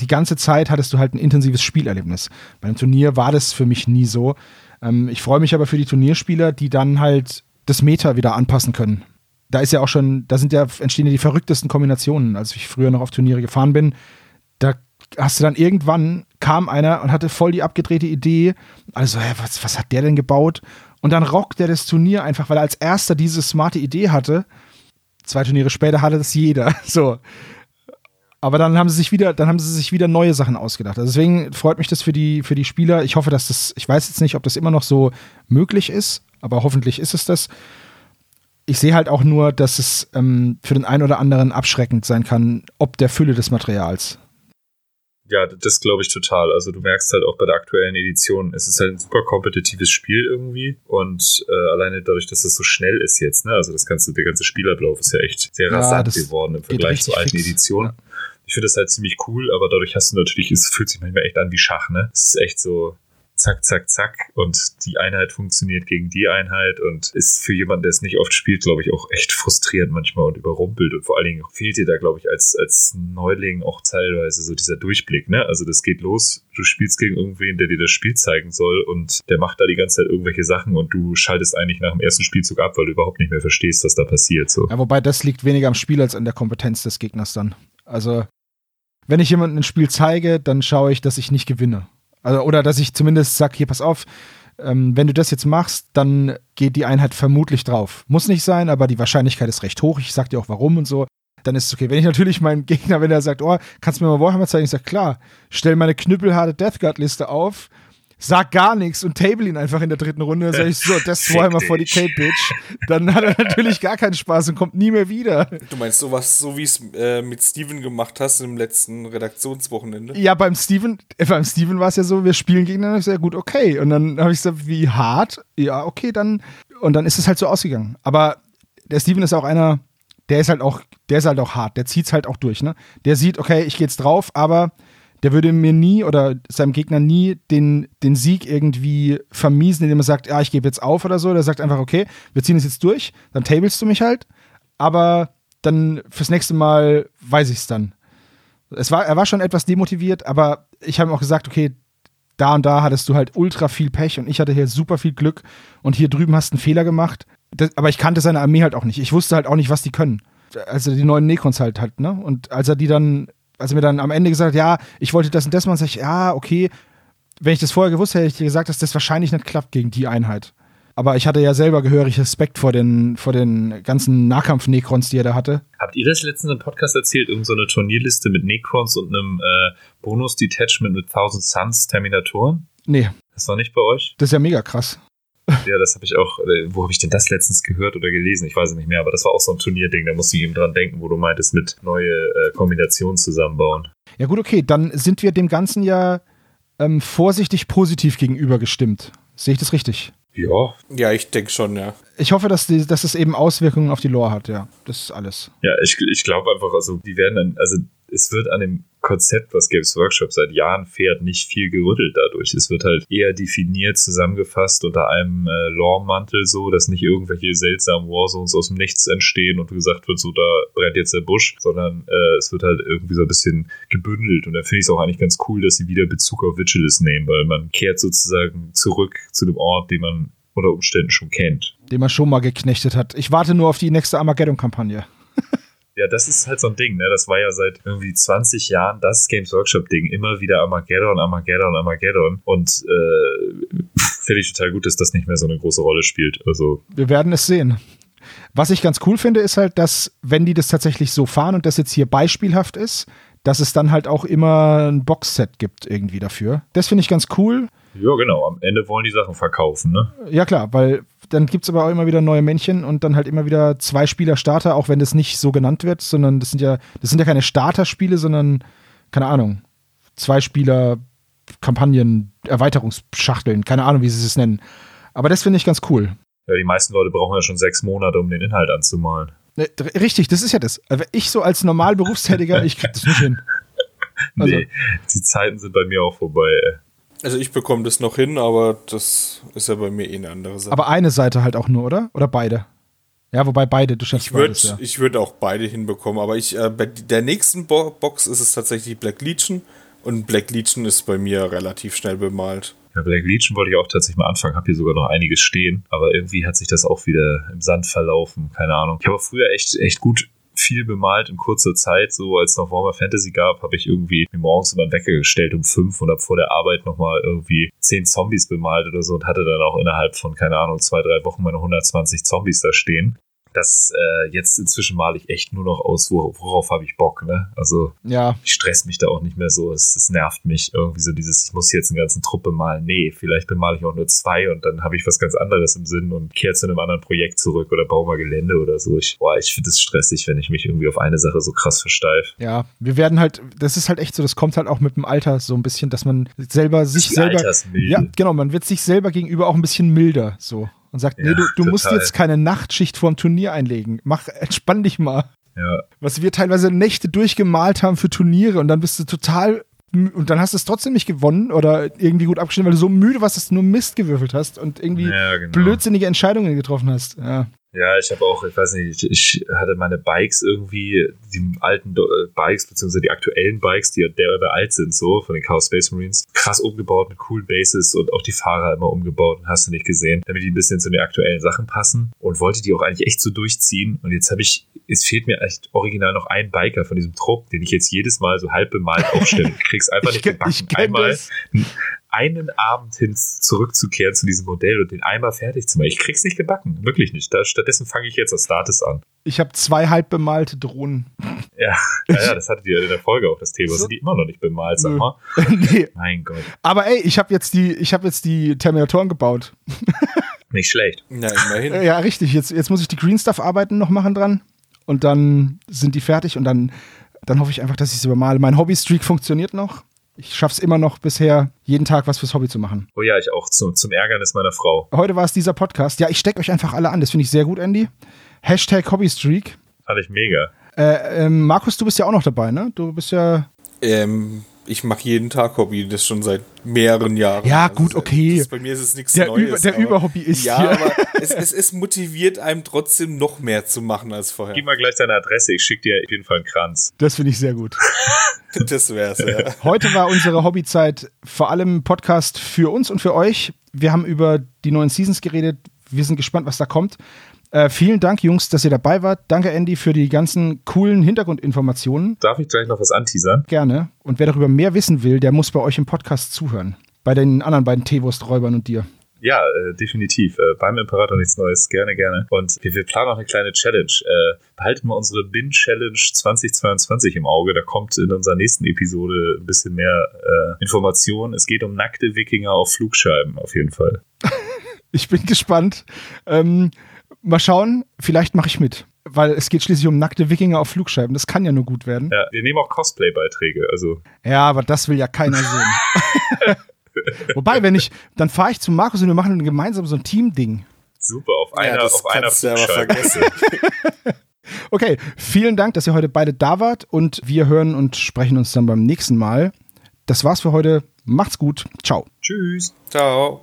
die ganze Zeit hattest du halt ein intensives Spielerlebnis. Beim Turnier war das für mich nie so. Ähm, ich freue mich aber für die Turnierspieler, die dann halt das Meta wieder anpassen können. Da ist ja auch schon, da sind ja, entstehen ja die verrücktesten Kombinationen. Als ich früher noch auf Turniere gefahren bin, da hast du dann irgendwann kam einer und hatte voll die abgedrehte Idee. Also, was, was hat der denn gebaut? Und dann rockt er das Turnier einfach, weil er als erster diese smarte Idee hatte. Zwei Turniere später hatte das jeder. (laughs) So. Aber dann haben sie sich wieder, dann haben sie sich wieder neue Sachen ausgedacht. Also deswegen freut mich das für die, für die Spieler. Ich hoffe, dass das, ich weiß jetzt nicht, ob das immer noch so möglich ist, aber hoffentlich ist es das. Ich sehe halt auch nur, dass es ähm, für den einen oder anderen abschreckend sein kann, ob der Fülle des Materials ja, das glaube ich total. Also du merkst halt auch bei der aktuellen Edition, es ist halt ein super kompetitives Spiel irgendwie und äh, alleine dadurch, dass es so schnell ist jetzt, ne, also das ganze, der ganze Spielablauf ist ja echt sehr rasant ja, geworden im Vergleich zu alten fix. Editionen. Ja. Ich finde das halt ziemlich cool, aber dadurch hast du natürlich, es fühlt sich manchmal echt an wie Schach, ne? Es ist echt so, zack, zack, zack und die Einheit funktioniert gegen die Einheit und ist für jemanden, der es nicht oft spielt, glaube ich, auch echt frustrierend manchmal und überrumpelt und vor allen Dingen fehlt dir da, glaube ich, als, als Neuling auch teilweise so dieser Durchblick, ne? Also das geht los, du spielst gegen irgendwen, der dir das Spiel zeigen soll und der macht da die ganze Zeit irgendwelche Sachen und du schaltest eigentlich nach dem ersten Spielzug ab, weil du überhaupt nicht mehr verstehst, was da passiert. So. Ja, wobei das liegt weniger am Spiel als an der Kompetenz des Gegners dann. Also, wenn ich jemandem ein Spiel zeige, dann schaue ich, dass ich nicht gewinne. Also, oder dass ich zumindest sage, hier, pass auf, ähm, wenn du das jetzt machst, dann geht die Einheit vermutlich drauf. Muss nicht sein, aber die Wahrscheinlichkeit ist recht hoch. Ich sag dir auch warum und so. Dann ist es okay. Wenn ich natürlich meinen (laughs) Gegner, wenn er sagt, oh, kannst du mir mal Warhammer zeigen? Ich sag, klar, stell meine knüppelharte Death Guard Liste auf sag gar nichts und table ihn einfach in der dritten Runde. Dann sag ich so, das Warhammer 40k, Bitch. Dann hat er natürlich gar keinen Spaß und kommt nie mehr wieder. Du meinst sowas, so wie es äh, mit Steven gemacht hast im letzten Redaktionswochenende? Ja, beim Steven, äh, beim Steven war es ja so, wir spielen gegeneinander, sehr gut, okay. Und dann habe ich gesagt, wie hart? Ja, okay, dann. Und dann ist es halt so ausgegangen. Aber der Steven ist auch einer, der ist halt auch, der ist halt auch hart, der zieht's halt auch durch, ne? Der sieht, okay, ich gehe jetzt drauf, aber der würde mir nie oder seinem Gegner nie den, den Sieg irgendwie vermiesen, indem er sagt, ja, ich gebe jetzt auf oder so. Der sagt einfach, okay, wir ziehen es jetzt durch, dann tablest du mich halt, aber dann fürs nächste Mal weiß ich es dann. War, er war schon etwas demotiviert, aber ich habe ihm auch gesagt, okay, da und da hattest du halt ultra viel Pech und ich hatte hier super viel Glück und hier drüben hast du einen Fehler gemacht. Das, aber ich kannte seine Armee halt auch nicht. Ich wusste halt auch nicht, was die können. Also die neuen Necrons halt halt, ne? Und als er die dann als er mir dann am Ende gesagt hat, ja, ich wollte das und das machen, sag ich, ja, okay. Wenn ich das vorher gewusst hätte, hätte ich dir gesagt, dass das wahrscheinlich nicht klappt gegen die Einheit. Aber ich hatte ja selber gehörig Respekt vor den, vor den ganzen Nahkampf-Necrons, die er da hatte. Habt ihr das letztens im Podcast erzählt? Irgend so eine Turnierliste mit Necrons und einem äh, Bonus-Detachment mit 1000 Suns Terminatoren? Nee. Das war nicht bei euch? Das ist ja mega krass. Ja, das habe ich auch. Wo habe ich denn das letztens gehört oder gelesen? Ich weiß es nicht mehr, aber das war auch so ein Turnierding. Da musste ich eben dran denken, wo du meintest, mit neue äh, Kombinationen zusammenbauen. Ja, gut, okay. Dann sind wir dem Ganzen ja ähm, vorsichtig positiv gegenüber gestimmt. Sehe ich das richtig? Ja. Ja, ich denke schon, ja. Ich hoffe, dass, die, dass es eben Auswirkungen auf die Lore hat, ja. Das ist alles. Ja, ich, ich glaube einfach, also die werden dann, also es wird an dem Konzept, was Games Workshop seit Jahren fährt, nicht viel gerüttelt dadurch. Es wird halt eher definiert, zusammengefasst unter einem äh, Lore-Mantel so, dass nicht irgendwelche seltsamen Warzones aus dem Nichts entstehen und gesagt wird, so da brennt jetzt der Busch, sondern äh, es wird halt irgendwie so ein bisschen gebündelt und da finde ich es auch eigentlich ganz cool, dass sie wieder Bezug auf Vigilus nehmen, weil man kehrt sozusagen zurück zu dem Ort, den man unter Umständen schon kennt. Den man schon mal geknechtet hat. Ich warte nur auf die nächste Armageddon-Kampagne. Ja, das ist halt so ein Ding, ne? Das war ja seit irgendwie 20 Jahren das Games Workshop-Ding. Immer wieder Armageddon, Armageddon, Armageddon. Und äh, (laughs) finde ich total gut, dass das nicht mehr so eine große Rolle spielt. Also. Wir werden es sehen. Was ich ganz cool finde, ist halt, dass, wenn die das tatsächlich so fahren und das jetzt hier beispielhaft ist, dass es dann halt auch immer ein Boxset gibt irgendwie dafür. Das finde ich ganz cool. Ja, genau. Am Ende wollen die Sachen verkaufen, ne? Ja, klar, weil dann gibt es aber auch immer wieder neue Männchen und dann halt immer wieder zwei Spieler Starter, auch wenn das nicht so genannt wird, sondern das sind ja, das sind ja keine Starter-Spiele, sondern, keine Ahnung, zwei Spieler Kampagnen, Erweiterungsschachteln, keine Ahnung, wie sie es nennen. Aber das finde ich ganz cool. Ja, die meisten Leute brauchen ja schon sechs Monate, um den Inhalt anzumalen. Ne, richtig, das ist ja das. Also ich so als normal Berufstätiger, ich krieg das nicht hin. (laughs) Also. Nee, die Zeiten sind bei mir auch vorbei, ey. Also ich bekomme das noch hin, aber das ist ja bei mir eh eine andere Sache. Aber eine Seite halt auch nur, oder? Oder beide? Ja, wobei beide, du schaffst ich würd, beides, ja. Ich würde auch beide hinbekommen, aber ich, äh, bei der nächsten Bo Box ist es tatsächlich Black Legion und Black Legion ist bei mir relativ schnell bemalt. Ja, Black Legion wollte ich auch tatsächlich mal anfangen, habe hier sogar noch einiges stehen, aber irgendwie hat sich das auch wieder im Sand verlaufen, keine Ahnung. Ich habe früher echt, echt gut viel bemalt in kurzer Zeit. So als noch Warhammer Fantasy gab, habe ich irgendwie morgens immer einen Wecker gestellt um fünf und habe vor der Arbeit nochmal irgendwie zehn Zombies bemalt oder so und hatte dann auch innerhalb von, keine Ahnung, zwei, drei Wochen meine 120 Zombies da stehen das äh, jetzt inzwischen male ich echt nur noch aus, worauf habe ich Bock, ne? Also ja. ich stress mich da auch nicht mehr so. Es, es nervt mich irgendwie so dieses, ich muss jetzt eine ganze Truppe malen. Nee, vielleicht bemale ich auch nur zwei und dann habe ich was ganz anderes im Sinn und kehre zu einem anderen Projekt zurück oder baue mal Gelände oder so. Ich, boah, ich finde es stressig, wenn ich mich irgendwie auf eine Sache so krass versteif. Ja, wir werden halt, das ist halt echt so, das kommt halt auch mit dem Alter so ein bisschen, dass man selber sich selber. Ja, genau, man wird sich selber gegenüber auch ein bisschen milder so und sagt, ja, nee, du, du musst jetzt keine Nachtschicht vorm Turnier einlegen. Mach, (laughs) entspann dich mal. Ja. Was wir teilweise Nächte durchgemalt haben für Turniere und dann bist du total und dann hast du es trotzdem nicht gewonnen oder irgendwie gut abgeschnitten, weil du so müde warst, dass du nur Mist gewürfelt hast und irgendwie Ja, genau. blödsinnige Entscheidungen getroffen hast. Ja. Ja, ich habe auch, ich weiß nicht, ich, hatte meine Bikes irgendwie, die alten äh, Bikes, beziehungsweise die aktuellen Bikes, die ja derweil alt sind, so, von den Chaos Space Marines, krass umgebaut mit coolen Bases und auch die Fahrer immer umgebaut, hast du nicht gesehen, damit die ein bisschen zu den aktuellen Sachen passen und wollte die auch eigentlich echt so durchziehen. Und jetzt habe ich, es fehlt mir echt original noch ein Biker von diesem Trupp, den ich jetzt jedes Mal so halb bemalt aufstelle. Krieg's einfach nicht gebacken. Einmal das. Einen Abend hin zurückzukehren zu diesem Modell und den einmal fertig zu machen. Ich krieg's nicht gebacken, wirklich nicht. Da, stattdessen fange ich jetzt als Status an. Ich habe zwei halb bemalte Drohnen. Ja, ja, ja das hattet ihr in der Folge auch das Thema. So- Sind die immer noch nicht bemalt, sag mal? (laughs) nee. Mein Gott, Aber ey, ich habe jetzt die, ich habe jetzt die Terminatoren gebaut. (laughs) nicht schlecht. Na, immerhin. Ja, richtig. Jetzt, jetzt muss ich die Green Stuff Arbeiten noch machen dran. Und dann sind die fertig und dann, dann hoffe ich einfach, dass ich sie übermale. Mein Hobby-Streak funktioniert noch. Ich schaffe es immer noch bisher, jeden Tag was fürs Hobby zu machen. Oh ja, ich auch, zum, zum Ärgernis meiner Frau. Heute war es dieser Podcast. Ja, ich stecke euch einfach alle an. Das finde ich sehr gut, Andy. Hashtag Hobbystreak. Fand ich mega. Äh, ähm, Markus, du bist ja auch noch dabei, ne? Du bist ja. Ähm, ich mache jeden Tag Hobby, das schon seit mehreren Jahren. Ja, Also, gut, okay. Das, bei mir ist es nichts Der Neues. Über- der aber- Überhobbyist Ja, hier. aber es, (laughs) es, es motiviert einem trotzdem noch mehr zu machen als vorher. Gib mal gleich deine Adresse, ich schicke dir auf jeden Fall einen Kranz. Das finde ich sehr gut. (laughs) Das wär's, ja. (laughs) Heute war unsere Hobbyzeit vor allem Podcast für uns und für euch. Wir haben über die neuen Seasons geredet. Wir sind gespannt, was da kommt. Äh, vielen Dank, Jungs, dass ihr dabei wart. Danke, Andy, für die ganzen coolen Hintergrundinformationen. Darf ich gleich noch was anteasern? Gerne. Und wer darüber mehr wissen will, der muss bei euch im Podcast zuhören. Bei den anderen beiden Teewursträubern und dir. Ja, äh, definitiv. Äh, beim Imperator nichts Neues. Gerne, gerne. Und wir, wir planen auch eine kleine Challenge. Äh, behalten wir unsere Bin-Challenge 2022 im Auge. Da kommt in unserer nächsten Episode ein bisschen mehr äh, Information. Es geht um nackte Wikinger auf Flugscheiben, auf jeden Fall. (laughs) Ich bin gespannt. Ähm, mal schauen, vielleicht mache ich mit. Weil es geht schließlich um nackte Wikinger auf Flugscheiben. Das kann ja nur gut werden. Ja, wir nehmen auch Cosplay-Beiträge. Also, Ja, aber das will ja keiner (laughs) sehen. (laughs) Wobei, wenn ich, dann fahre ich zu Markus und wir machen gemeinsam so ein Team-Ding. super, auf einer, ja, das auf einer vergessen. (laughs) Okay, vielen Dank, dass ihr heute beide da wart und wir hören und sprechen uns dann beim nächsten Mal. Das war's für heute. Macht's gut. Ciao. Tschüss. Ciao.